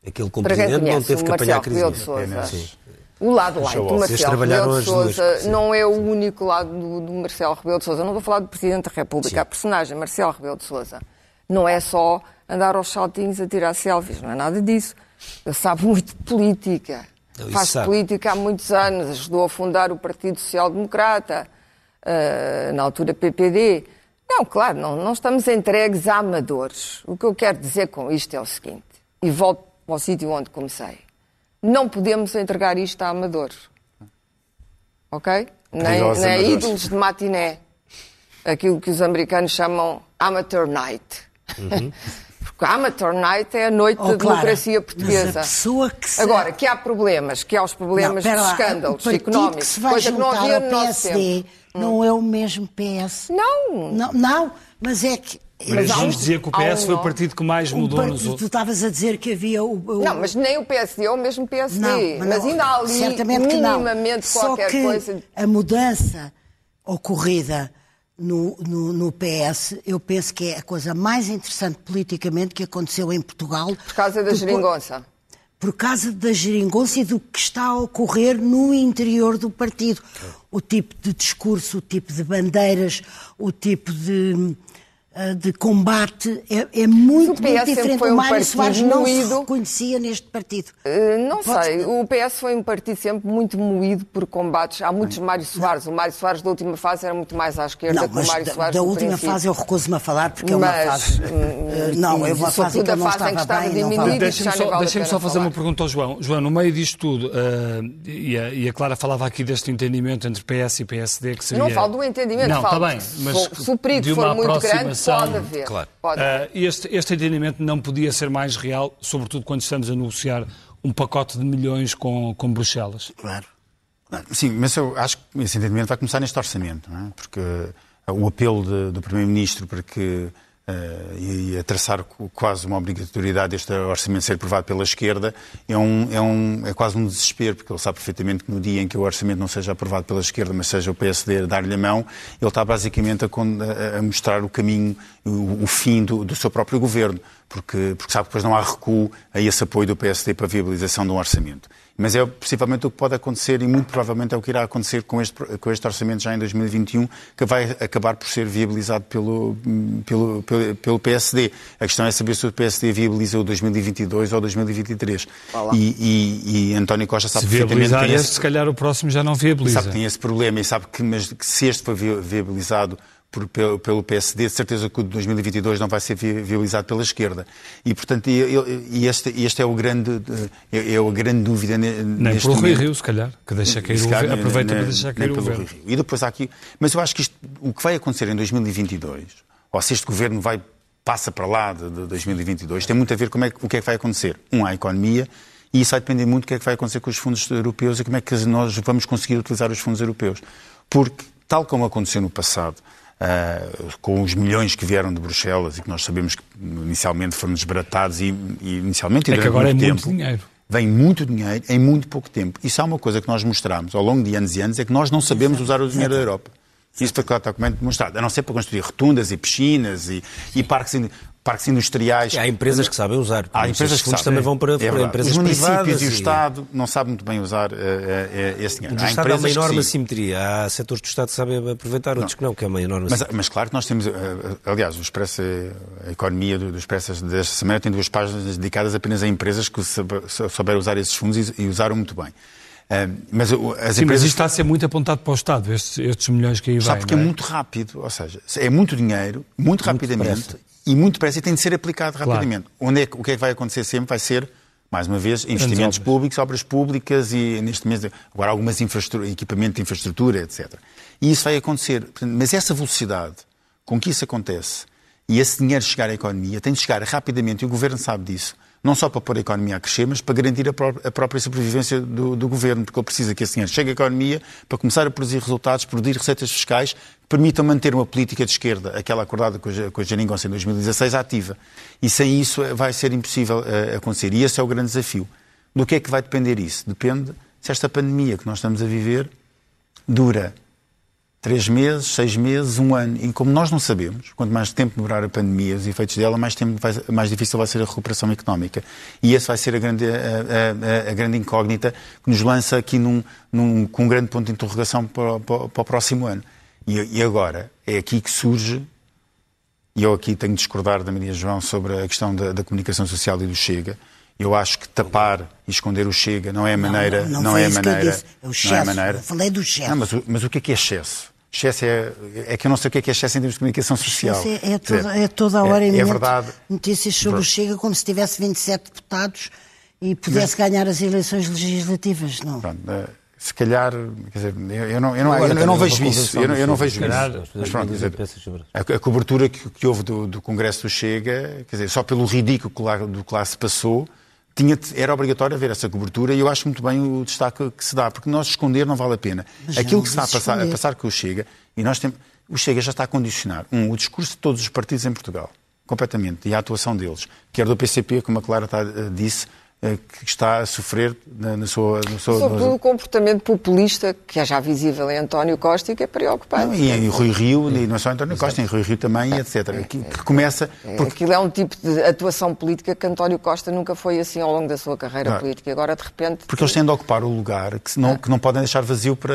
Aquele como presidente não teve que apanhar a crise. O lado light do Marcelo Rebelo de Sousa não é o único lado do, do, Marcelo Rebelo de Sousa. Não a falar do Presidente da República. Sim. A personagem Marcelo Rebelo de Sousa não é só andar aos saltinhos a tirar selfies. Não é nada disso. Ele sabe muito de política. Faz sabe. política há muitos anos. Ajudou a fundar o Partido Social Democrata. Uh, na altura PPD. Não, claro, não, não estamos entregues a amadores. O que eu quero dizer com isto é o seguinte, e volto ao sítio onde comecei. Não podemos entregar isto a amadores. Ok? Nem, nem ídolos de matiné. Aquilo que os americanos chamam amateur night. Uhum. Porque a amateur night é a noite oh, da democracia portuguesa. Que se... Agora, que há problemas, que há os problemas não, de escândalos económicos, que se vai coisa que não havia no nosso tempo. Não é o mesmo PS. Não. Não, não mas é que mas vamos dizer que o PS um foi o partido que mais mudou nos outros. Tu estavas a dizer que havia o, o... Não, mas nem o PSD é o mesmo PSD. Não, mas, mas ainda há ali certamente minimamente Só qualquer que coisa. A mudança ocorrida no, no, no, PS, eu penso que é a coisa mais interessante politicamente que aconteceu em Portugal. Por causa da geringonça. Por causa da geringonça e do que está a ocorrer no interior do partido. O tipo de discurso, o tipo de bandeiras, o tipo de de combate é, é muito, muito diferente. Foi um o Mário Soares não se reconhecia neste partido. Uh, não Pode sei. O PS foi um partido sempre muito moído por combates. Há muitos Mário Soares. O Mário Soares da última fase era muito mais à esquerda não, que o Mário da, Soares da última princípio. fase eu recuso-me a falar porque mas, é uma fase... Uh, não, é uma fase que não estava, estava bem. Não Deixem-me só, deixem só fazer falar. uma pergunta ao João. João, no meio disto tudo, uh, e, a, e, a, Clara falava aqui deste entendimento entre PS e PSD que seria... Eu não falo do entendimento, não, falo tá bem, mas se o perigo for muito grande, pode haver. Claro. Pode. Uh, este, este entendimento não podia ser mais real, sobretudo quando estamos a negociar um pacote de milhões com, com Bruxelas. Claro. Sim, mas eu acho que esse entendimento vai começar neste orçamento, não é? porque o apelo de, do Primeiro-Ministro para que e a traçar quase uma obrigatoriedade deste orçamento ser aprovado pela esquerda é, um, é, um, é quase um desespero, porque ele sabe perfeitamente que no dia em que o orçamento não seja aprovado pela esquerda, mas seja o PSD a dar-lhe a mão, ele está basicamente a, a mostrar o caminho, o, o fim do, do seu próprio governo, porque, porque sabe que depois não há recuo a esse apoio do PSD para a viabilização de um orçamento. Mas é possivelmente o que pode acontecer e muito provavelmente é o que irá acontecer com este, com este orçamento já em 2021, que vai acabar por ser viabilizado pelo, pelo, pelo, pelo PSD. A questão é saber se o PSD viabiliza o 2022 ou 2023. E, e, e, António Costa sabe se perfeitamente que este, se calhar o próximo já não viabiliza. Sabe que tem esse problema e sabe que, mas, que se este for viabilizado por, pelo, pelo, PSD, de certeza que o de 2022 não vai ser viabilizado pela esquerda. E, portanto, e, este, este, é, o grande, é, é a grande dúvida neste Nem pelo Rui Rio, se calhar, que deixa cair o calhar, aproveita nem, para deixar cair o. Rio. E depois há aqui... Mas eu acho que isto, o que vai acontecer em 2022, ou se este governo vai passa para lá de, de 2022, tem muito a ver com é, o que é que vai acontecer. Um, a economia, e isso vai depender muito do que é que vai acontecer com os fundos europeus e como é que nós vamos conseguir utilizar os fundos europeus. Porque, tal como aconteceu no passado, Uh, com os milhões que vieram de Bruxelas e que nós sabemos que inicialmente foram desbaratados e, e inicialmente é que agora muito é tempo, muito dinheiro. Vem muito dinheiro em muito pouco tempo. Isso é uma coisa que nós mostramos ao longo de anos e anos, é que nós não sabemos usar o dinheiro da Europa. Isso foi claramente demonstrado. A não ser para construir rotundas e piscinas e, e parques parques industriais. há empresas que sabem usar. Há empresas que sabem. também vão para, é para empresas Os municípios e o Estado não sabem muito bem usar uh, uh, esse dinheiro. O há Estado há uma enorme assimetria. Há setores do Estado que sabem aproveitar, outros não. que não, que é uma enorme mas, mas claro que nós temos, uh, aliás, o Expresso, a economia do, do Expresso desta semana tem duas páginas dedicadas apenas a empresas que souberam usar esses fundos e, e usaram muito bem. Uh, mas as Sim, empresas... mas isto está a ser muito apontado para o Estado, estes, estes milhões que aí Sabe porque é? é? muito rápido, ou seja, é muito dinheiro, muito, muito rapidamente, e muito depressa e tem de ser aplicado rapidamente. Claro. Onde é, o que é que vai acontecer sempre vai ser, mais uma vez, investimentos públicos, obras públicas e, neste mês, agora algumas equipamento de infraestrutura, etc. E isso vai acontecer. Mas essa velocidade com que isso acontece e esse dinheiro chegar à economia tem de chegar rapidamente, e o Governo sabe disso, não só para pôr a economia a crescer, mas para garantir a, pró a própria sobrevivência do, do, governo, porque ele precisa que esse dinheiro chegue à economia para começar a produzir resultados, produzir receitas fiscais que permitam manter uma política de esquerda, aquela acordada com a, com a Jeringonça em 2016, ativa. E sem isso eh, vai ser impossível uh, acontecer. E esse é o grande desafio. Do que é que vai depender isso? Depende se esta pandemia que nós estamos a viver dura três meses, seis meses, um ano. E como nós não sabemos, quanto mais tempo demorar a pandemia, os efeitos dela, mais, tempo vai, mais difícil vai ser a recuperação económica. E essa vai ser a grande, a, a, a grande incógnita que nos lança aqui num, num, com um grande ponto de interrogação para, para, para o próximo ano. E, e, agora, é aqui que surge, e eu aqui tenho de discordar da Maria João sobre a questão da, da comunicação social e do Chega, eu acho que tapar e esconder o Chega não é a maneira. Não, não, não, não é a maneira. É o excesso. Não é a maneira. Eu falei do excesso. Não, mas, mas o que é que é excesso? Excesso é, é que eu não sei o que é que é excesso em termos de comunicação social. É, é, toda, é toda a hora é, é verdade. notícias sobre o Chega como se tivesse 27 deputados e pudesse mas, ganhar as eleições legislativas. Não. Pronto, eh, se calhar, quer dizer, eu não, eu não, eu não, eu não vejo isso. Eu não, eu não vejo isso. Mas pronto, dizer, a, a, cobertura que, que houve do, do, Congresso do Chega, quer dizer, só pelo ridículo que lá, do que lá se passou, tinha, era obrigatório haver essa cobertura e eu acho muito bem o destaque que se dá, porque nós esconder não vale a pena. Mas Aquilo que se está a passar, a passar com o Chega, e nós temos, o Chega já está a condicionar, um, o discurso de todos os partidos em Portugal, completamente, e a atuação deles, quer do PCP, como a Clara está, eh, disse, que está a sofrer na, na sua... Na sua Sobretudo o comportamento populista que é já visível em António Costa e que é preocupante. Não, e em Rui Rio, e não é só António Costa, em Rui Rio também, etc. Que, que começa... É, porque... Aquilo é um tipo de atuação política que António Costa nunca foi assim ao longo da sua carreira claro. política. Agora, de repente... Porque eles têm de ocupar o lugar que não, que não podem deixar vazio para,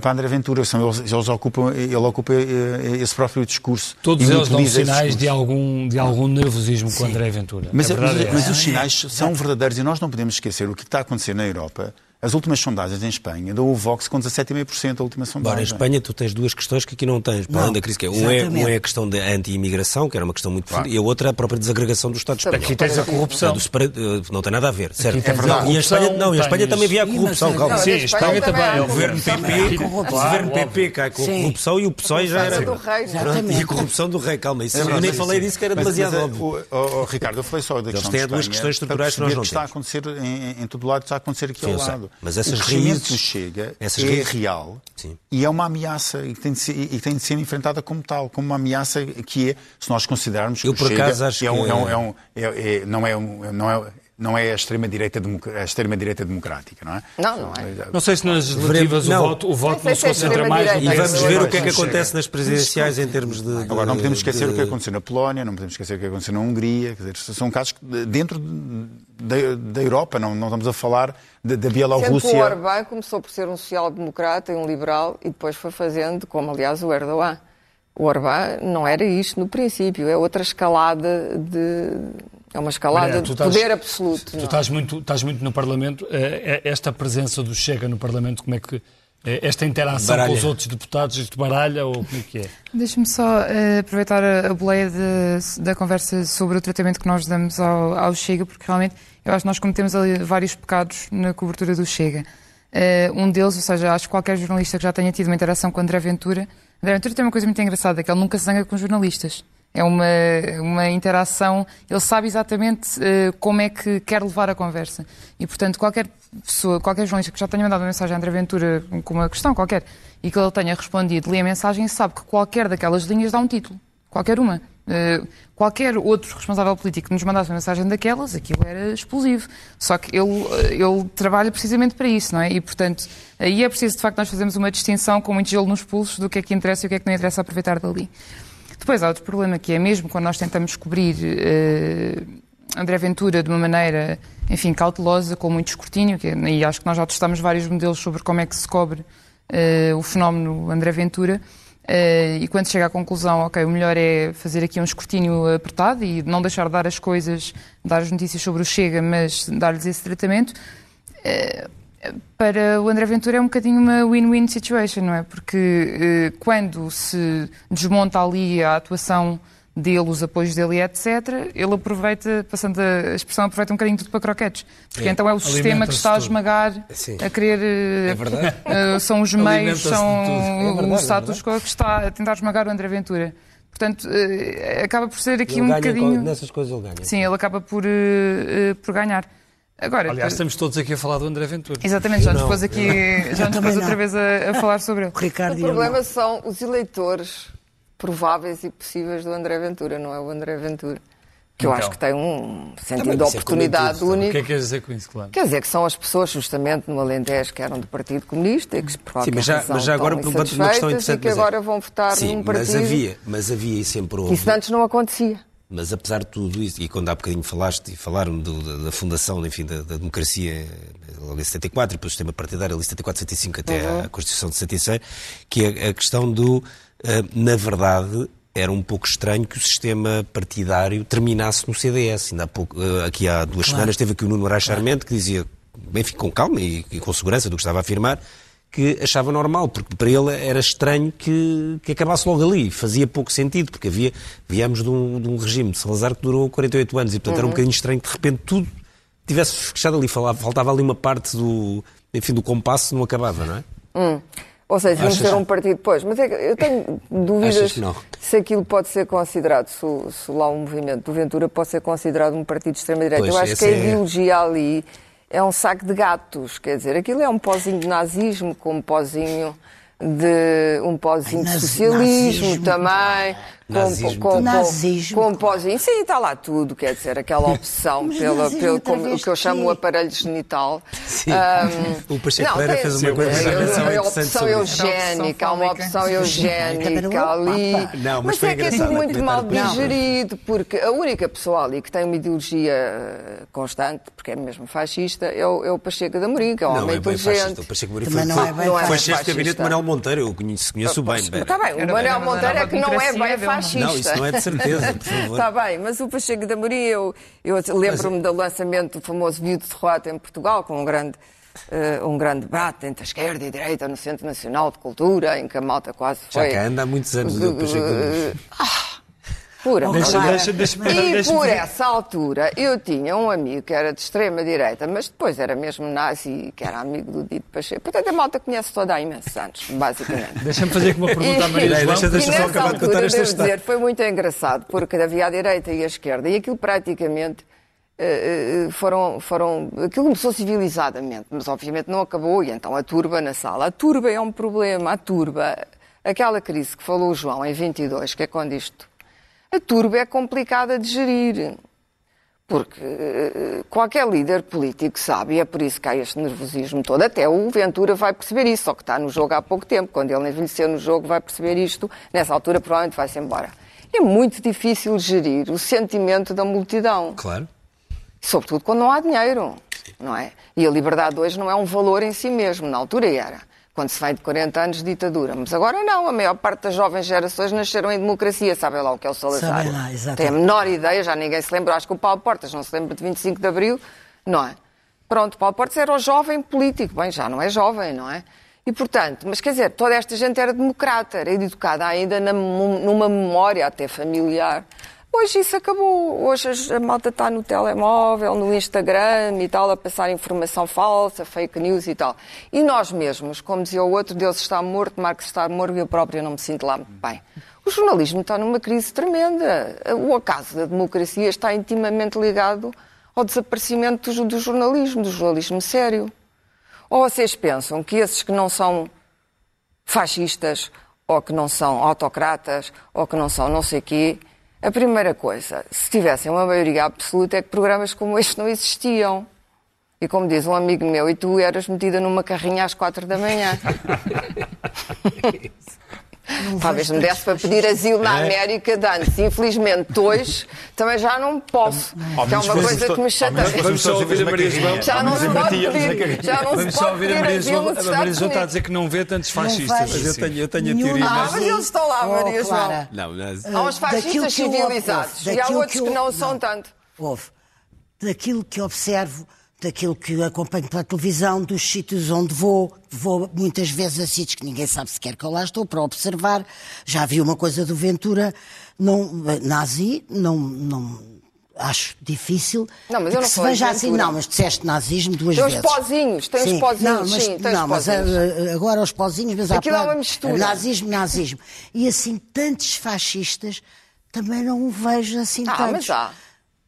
para André Ventura. São, eles, eles ocupam, ele ocupa eh, esse próprio discurso. Todos eles dão sinais de algum, de algum nervosismo com André Ventura. Mas, mas, é mas os sinais são são verdadeiros e nós não podemos esquecer o que está a acontecer na Europa as últimas sondagens em Espanha dão o Vox com 17,5% a última sondagem. Agora, em Espanha tu tens duas questões que aqui não tens, para além da crise. Que é, um, é, um é a questão da anti-imigração, que era uma questão muito claro. e a outra é a própria desagregação do Estado espanhol. Aqui tens a corrupção. Eh, não tem nada a ver, certo? é verdade. E em Espanha, não, em Espanha também havia a corrupção, Sim, calma. Sim, em Espanha também. O governo PP, o governo PP cai com a corrupção e o PSOE já era... E a corrupção do rei, calma. Isso, eu nem falei disso que era demasiado óbvio. Ricardo, eu falei só da questão Eles têm duas questões estruturais que nós não temos. está a acontecer em todo lado, está a acontecer aqui ao lado. Mas essas o raízes do Chega essas é raízes... real Sim. e é uma ameaça e tem, de ser, e tem de ser enfrentada como tal, como uma ameaça que é, se nós considerarmos que Eu, por Chega acaso, acho é um, que... é um, é um, é, é, não é um, não é não é a extrema-direita extrema -direita democrática, não é? Não, não é. Não sei se nas legislativas o voto, o voto não se concentra mais... E vamos ver o que é que acontece nas presidenciais em termos de... Agora, não podemos esquecer de... o que aconteceu na Polónia, não podemos esquecer o que aconteceu na Hungria, quer dizer, são casos dentro da, da Europa, não, não estamos a falar da, Bielorrússia... O Orbán começou por ser um social-democrata e um liberal e depois foi fazendo, como aliás o Erdogan. O Orbán não era isto no princípio, é outra escalada de é uma escalada Maria, de estás, poder absoluto. Tu estás, muito, estás muito no Parlamento. Eh, eh, esta presença do Chega no Parlamento, como é que. Eh, esta interação baralha. com os outros deputados, isto baralha ou como é que é? Deixa-me só uh, aproveitar a, a boleia de, da conversa sobre o tratamento que nós damos ao, ao, Chega, porque realmente eu acho que nós cometemos ali vários pecados na cobertura do Chega. Uh, um deles, ou seja, acho que qualquer jornalista que já tenha tido uma interação com André Ventura, André Ventura tem uma coisa muito engraçada, que ele nunca se zanga com jornalistas. É uma, uma interação, ele sabe exatamente uh, como é que quer levar a conversa. E, portanto, qualquer pessoa, qualquer jornalista que já tenha mandado uma mensagem a André Ventura com uma questão qualquer e que ele tenha respondido, lê a mensagem, sabe que qualquer daquelas linhas dá um título. Qualquer uma. Uh, qualquer outro responsável político que nos mandasse uma mensagem daquelas, aquilo era explosivo. Só que ele, eh, ele trabalha precisamente para isso, não é? E, portanto, aí é preciso, de facto, nós fazermos uma distinção com muito gelo nos pulsos do que é que interessa e o que é que não interessa aproveitar dali. Depois há outro problema que é mesmo quando nós tentamos cobrir uh, André Ventura de uma maneira, enfim, cautelosa, com muito escrutínio, que, e acho que nós já testamos vários modelos sobre como é que se cobre uh, o fenómeno André Ventura. Uh, e quando chega à conclusão, ok, o melhor é fazer aqui um escrutínio apertado e não deixar de dar as coisas, dar as notícias sobre o Chega, mas dar-lhes esse tratamento. Uh, para o André Ventura é um bocadinho uma win-win situation, não é? Porque eh, quando se desmonta ali a atuação dele, os apoios dele, etc., ele aproveita, passando a expressão, aproveita um bocadinho tudo para croquetes. Porque é. então é o sistema que está a esmagar, Sim. a querer. Eh, é verdade. Uh, são os meios, são é verdade, o status quo que está a tentar esmagar o André Ventura. Portanto, uh, acaba por ser aqui ele um bocadinho. Nessas coisas ele ganha. Sim, ele acaba por, uh, por ganhar. Agora, Aliás, estamos todos aqui a falar do André Ventura. Exatamente, já nos pôs aqui, já nos pôs outra vez a, a, falar sobre ele. O, Ricardo o problema são os eleitores prováveis e possíveis do André Ventura, não é o André Ventura. Que eu então, acho que tem um sentido de é oportunidade é único. O que é que quer dizer com isso, claro? Quer dizer que são as pessoas, justamente, no Alentejo, que eram do Partido Comunista e que, por Sim, mas já, mas já agora pergunto uma questão interessante. E que agora vão votar Sim, num partido... Mas havia, mas havia e sempre houve... Isso antes não acontecia. Mas apesar de tudo isso, e quando há bocadinho falaste e falaram do, da, da, fundação enfim, da, da, democracia logo em 74, depois o sistema partidário ali 74, 75 até uhum. a Constituição de 76, que é a questão do, uh, na verdade, era um pouco estranho que o sistema partidário terminasse no CDS. Ainda há pouco, uh, aqui há duas claro. semanas teve aqui o Nuno Moraes Charmente que dizia, enfim, com calma e, e com segurança do que estava a afirmar, que achava normal, porque para ele era estranho que, que acabasse logo ali. Fazia pouco sentido, porque havia, viemos de um, de um regime de Salazar que durou 48 anos e, portanto, uhum. era um uhum. bocadinho estranho que de repente tudo tivesse fechado ali. Falava, faltava ali uma parte do, enfim, do compasso, não acabava, não é? Hum. Ou seja, vamos ter um partido depois. Mas é eu tenho dúvidas se aquilo pode ser considerado, se, se lá o movimento do Ventura pode ser considerado um partido de extrema-direita. Eu acho que a é... ideologia ali é um saco de gatos, quer dizer, aquilo é um pozinho de nazismo com um pozinho de um pozinho de socialismo nazismo, também, nazismo, com, com, nazismo, com, com pozinho, sim, está lá tudo, quer dizer, aquela opção pela, pelo como, o que eu chamo o aparelho genital. Sim. Um, o Pacheco não, Pereira fez uma coisa é, é, a opção eugénica, há uma opção eugénica ali. Não, mas, mas é que é tudo muito mal digerido, porque a única pessoa ali que tem uma ideologia constante, porque é mesmo fascista, é o, é o Pacheco da Morim, que é um homem inteligente. O Pacheco Amorim foi, não é bem foi chefe de gabinete de Manuel Monteiro, eu conheço, conheço bem. Está bem, o Manuel Monteiro é que não é bem fascista. Não, isso não é de certeza, por favor. Está bem, mas o Pacheco da Morim, eu, eu lembro-me do lançamento do famoso vídeo de derrota em Portugal, com um grande Uh, um grande debate entre a esquerda e a direita no Centro Nacional de Cultura, em que a malta quase foi. Já que anda há muitos anos uh, uh, ah, Pura deixa, deixa, deixa, e por essa altura eu tinha um amigo que era de extrema-direita, mas depois era mesmo nazi, que era amigo do Dito Pacheco. Portanto, a malta conhece toda há imensos anos, basicamente. Deixa-me fazer aqui uma pergunta à Maria João. Deixa, deixa só acabar de contar esta história. Dizer, foi muito engraçado, porque havia a direita e a esquerda, e aquilo praticamente Uh, foram, foram. Aquilo começou civilizadamente, mas obviamente não acabou, e então a turba na sala. A turba é um problema, a turba. Aquela crise que falou o João em 22, que é quando isto. A turba é complicada de gerir. Porque uh, qualquer líder político sabe, e é por isso que há este nervosismo todo. Até o Ventura vai perceber isso, só que está no jogo há pouco tempo. Quando ele envelhecer no jogo, vai perceber isto. Nessa altura, provavelmente vai-se embora. É muito difícil gerir o sentimento da multidão. Claro. Sobretudo quando não há dinheiro, não é? E a liberdade hoje não é um valor em si mesmo. Na altura era quando se vai de 40 anos de ditadura. Mas agora não, a maior parte das jovens gerações nasceram em democracia, sabem lá o que é o Salazar. Lá, Tem a menor ideia, já ninguém se lembra, acho que o Paulo Portas não se lembra de 25 de Abril, não é? Pronto, Paulo Portas era o jovem político, bem, já não é jovem, não é? E, portanto, mas quer dizer, toda esta gente era democrata, era educada ainda na, numa memória até familiar Hoje isso acabou. Hoje a malta está no telemóvel, no Instagram e tal, a passar informação falsa, fake news e tal. E nós mesmos, como dizia o outro, Deus está morto, Marcos está morto e eu próprio não me sinto lá bem. O jornalismo está numa crise tremenda. O acaso da democracia está intimamente ligado ao desaparecimento do, do jornalismo, do jornalismo sério. Ou vocês pensam que esses que não são fascistas, ou que não são autocratas, ou que não são não sei quê, a primeira coisa, se tivessem uma maioria absoluta, é que programas como este não existiam. E como diz um amigo meu, e tu eras metida numa carrinha às quatro da manhã. Talvez me desse para pedir asilo na é. América de antes. Infelizmente, hoje também já não posso. Que é uma coisa que me chateia. Vamos só ouvir a Maria João. Já não se pode pedir. Já não Vamos só ouvir a Maria João. A Maria João está a dizer que não vê tantos fascistas. Mas eu tenho, eu tenho a teoria. Ah, mas eles estão lá, Maria João. Não, mas... Há uns fascistas civilizados e há outros que não são tanto. Houve. Daquilo que observo daquilo que acompanho pela televisão, dos sítios onde vou, vou muitas vezes a sítios que ninguém sabe sequer que eu lá estou para observar. Já vi uma coisa do Ventura, não, nazi, não, não acho difícil não, mas eu não se veja assim, não, mas disseste nazismo duas tem vezes. Tem os pozinhos, tem sim. os pozinhos, não, mas, sim, não, mas eh, agora os pozinhos, mas Aquilo há é uma mistura. Nazismo, nazismo. E assim, tantos fascistas, também não vejo assim ah, tantos. Mas há.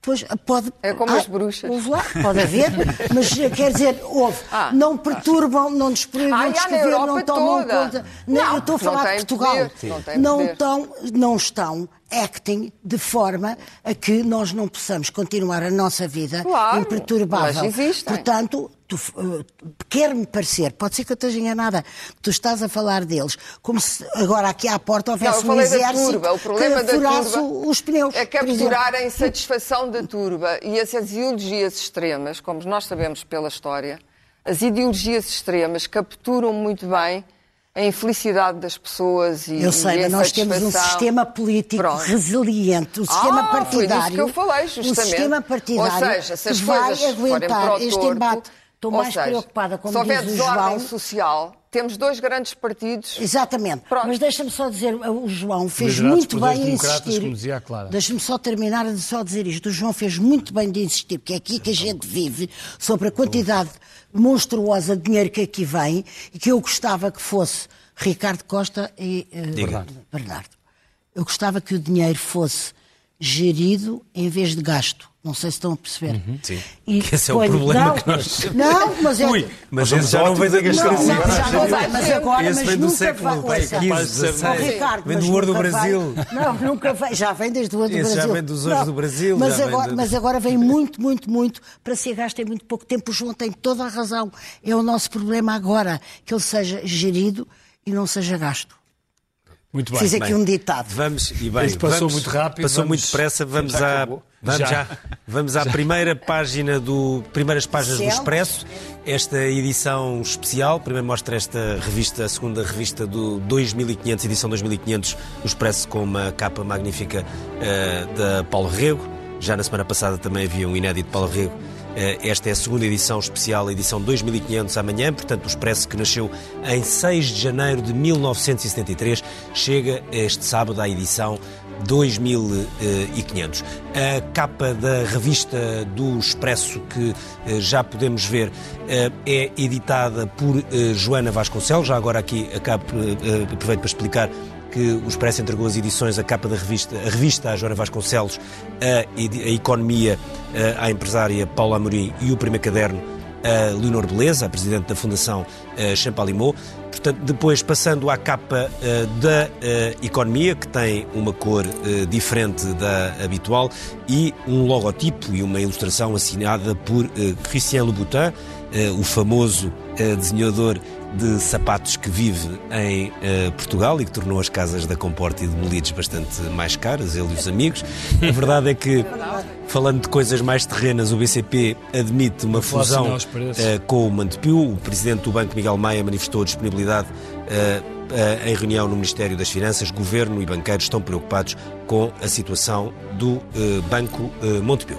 Pois, pode, é como ah, as bruxas. Houve lá, pode haver, mas eh, quer dizer, houve. Ah, não perturbam, não nos proíbem ah, de escrever, não tomam toda. conta. Não, não, eu estou a falar de Portugal. Não, não, estão, não estão acting de forma a que nós não possamos continuar a nossa vida claro, imperturbável. Mas Portanto, uh, quer-me parecer, pode ser que eu esteja enganada, tu estás a falar deles como se agora aqui à porta houvesse não, um exército turba. O problema que furasse os pneus. É capturar a insatisfação da turba e essas ideologias extremas, como nós sabemos pela história, as ideologias extremas capturam muito bem a infelicidade das pessoas e Eu sei, mas nós temos um sistema político Pronto. resiliente, um sistema ah, partidário. Foi disso que eu falei, justamente. O sistema partidário Ou seja, se as que vai aguentar este embate. Estou mais seja, preocupada, como se houver o João. social, temos dois grandes partidos. Exatamente. Pronto. Mas deixa-me só dizer, o João fez muito bem em insistir. Deixa-me só terminar de só dizer isto. O João fez muito bem de insistir, porque é aqui que a gente vive, sobre a quantidade monstruosa de dinheiro que aqui vem e que eu gostava que fosse Ricardo Costa e uh, Bernardo. Eu gostava que o dinheiro fosse gerido em vez de gasto. Não sei se estão a perceber. Uhum, sim. E que esse é o problema não, que nós Não, mas é. Ui, mas esse já não vem da gastronomia. Não, já não vai, mas agora. Esse mas vem do nunca século vai, XV, XVI. Vem do ouro do Brasil. não, nunca vem. Já vem desde o ouro do esse Brasil. já vem dos ouros do Brasil. Mas agora, mas agora vem muito, muito, muito para ser gasto em muito pouco tempo. O João tem toda a razão. É o nosso problema agora que ele seja gerido e não seja gasto. Muito bem. Fiz aqui bem. um ditado. Vamos, e bem, Isto passou vamos, muito rápido. Passou vamos, muito depressa. Vamos, à, vamos, já. já. vamos à já. primeira página do. Primeiras páginas Céu. do Expresso. Esta edição especial. Primeiro mostra esta revista, a segunda revista do 2500, edição 2500 do Expresso, com uma capa magnífica uh, da Paulo Rego. Já na semana passada também havia um inédito de Paulo Rego esta é a segunda edição especial, edição 2500 amanhã, portanto, o Expresso que nasceu em 6 de janeiro de 1973 chega este sábado à edição 2500. A capa da revista do Expresso, que já podemos ver, é editada por Joana Vasconcelos. Já agora aqui acabo, aproveito para explicar que o Expresso entregou as edições, a capa da revista, a revista à Joana Vasconcelos, a, a Economia à empresária Paula Amorim e o primeiro caderno a Leonor Beleza, a presidente da Fundação Champalimau. Portanto, depois passando à capa da Economia, que tem uma cor diferente da habitual, e um logotipo e uma ilustração assinada por Christian Louboutin, o famoso desenhador de sapatos que vive em uh, Portugal e que tornou as casas da Comporta e de Molides bastante mais caras, ele e os amigos. A verdade é que, falando de coisas mais terrenas, o BCP admite uma fusão uh, com o Montepio. O presidente do Banco, Miguel Maia, manifestou disponibilidade uh, em reunião no Ministério das Finanças. Governo e banqueiros estão preocupados com a situação do Banco Montepio.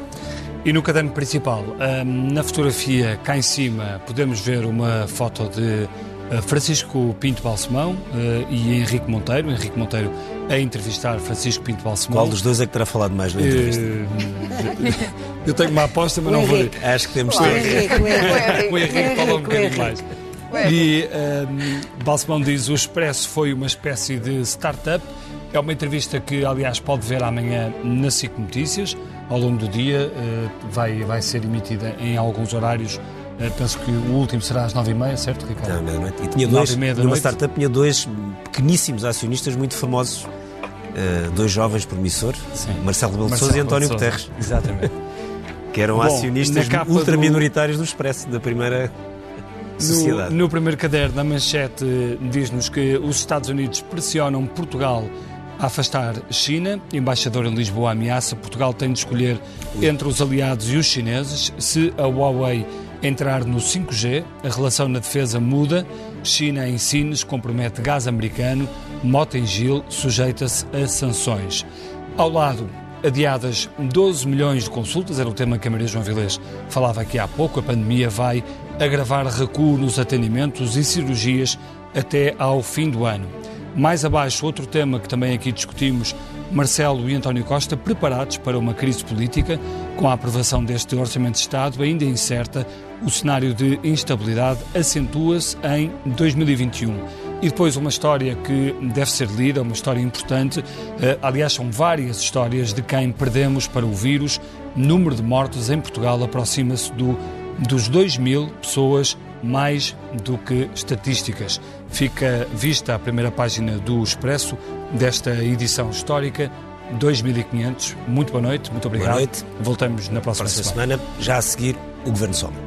E no caderno principal, na fotografia cá em cima, podemos ver uma foto de eh, Francisco Pinto Balsemão eh, e Henrique Monteiro. Henrique Monteiro a entrevistar Francisco Pinto Balsemão. Qual dos dois é que terá falado mais na entrevista? eu tenho uma aposta, mas não vou. Acho que temos que ter. O Henrique falou um bocadinho mais. E um, Balsemão diz: o Expresso foi uma espécie de startup. É uma entrevista que, aliás, pode ver amanhã na SIC Notícias. Ao longo do dia uh, vai, vai ser emitida em alguns horários Uh, penso que o último será às nove e meia, certo, Ricardo? Não, meia-noite. E tinha dois, e numa startup tinha dois pequeníssimos acionistas muito famosos, uh, dois jovens promissores, Marcelo Rebelo de Sousa e António Guterres. Exatamente. que eram Bom, acionistas ultraminoritários do... do Expresso, da primeira sociedade. No, no primeiro caderno, a manchete diz-nos que os Estados Unidos pressionam Portugal a afastar China. Embaixador em Lisboa ameaça. Portugal tem de escolher entre os aliados e os chineses. Se a Huawei entrar no 5G, a relação na defesa muda. China em Sines compromete gás americano. Mota em Gil sujeita-se a sanções. Ao lado, adiadas 12 milhões de consultas, era o tema que a Maria João Vilés falava aqui há pouco. A pandemia vai agravar recuo nos atendimentos e cirurgias até ao fim do ano. Mais abaixo, outro tema que também aqui discutimos, Marcelo e António Costa preparados para uma crise política, com a aprovação deste Orçamento de Estado ainda incerta, o cenário de instabilidade acentua-se em 2021. E depois uma história que deve ser lida, uma história importante. Eh, aliás, são várias histórias de quem perdemos para o vírus. Número de mortos em Portugal aproxima-se do, dos 2 mil pessoas mais do que estatísticas. Fica vista a primeira página do Expresso desta edição histórica 2500. Muito boa noite, muito obrigado. Boa noite. Voltamos na próxima, próxima semana. semana. Já a seguir, o Governo Sombra.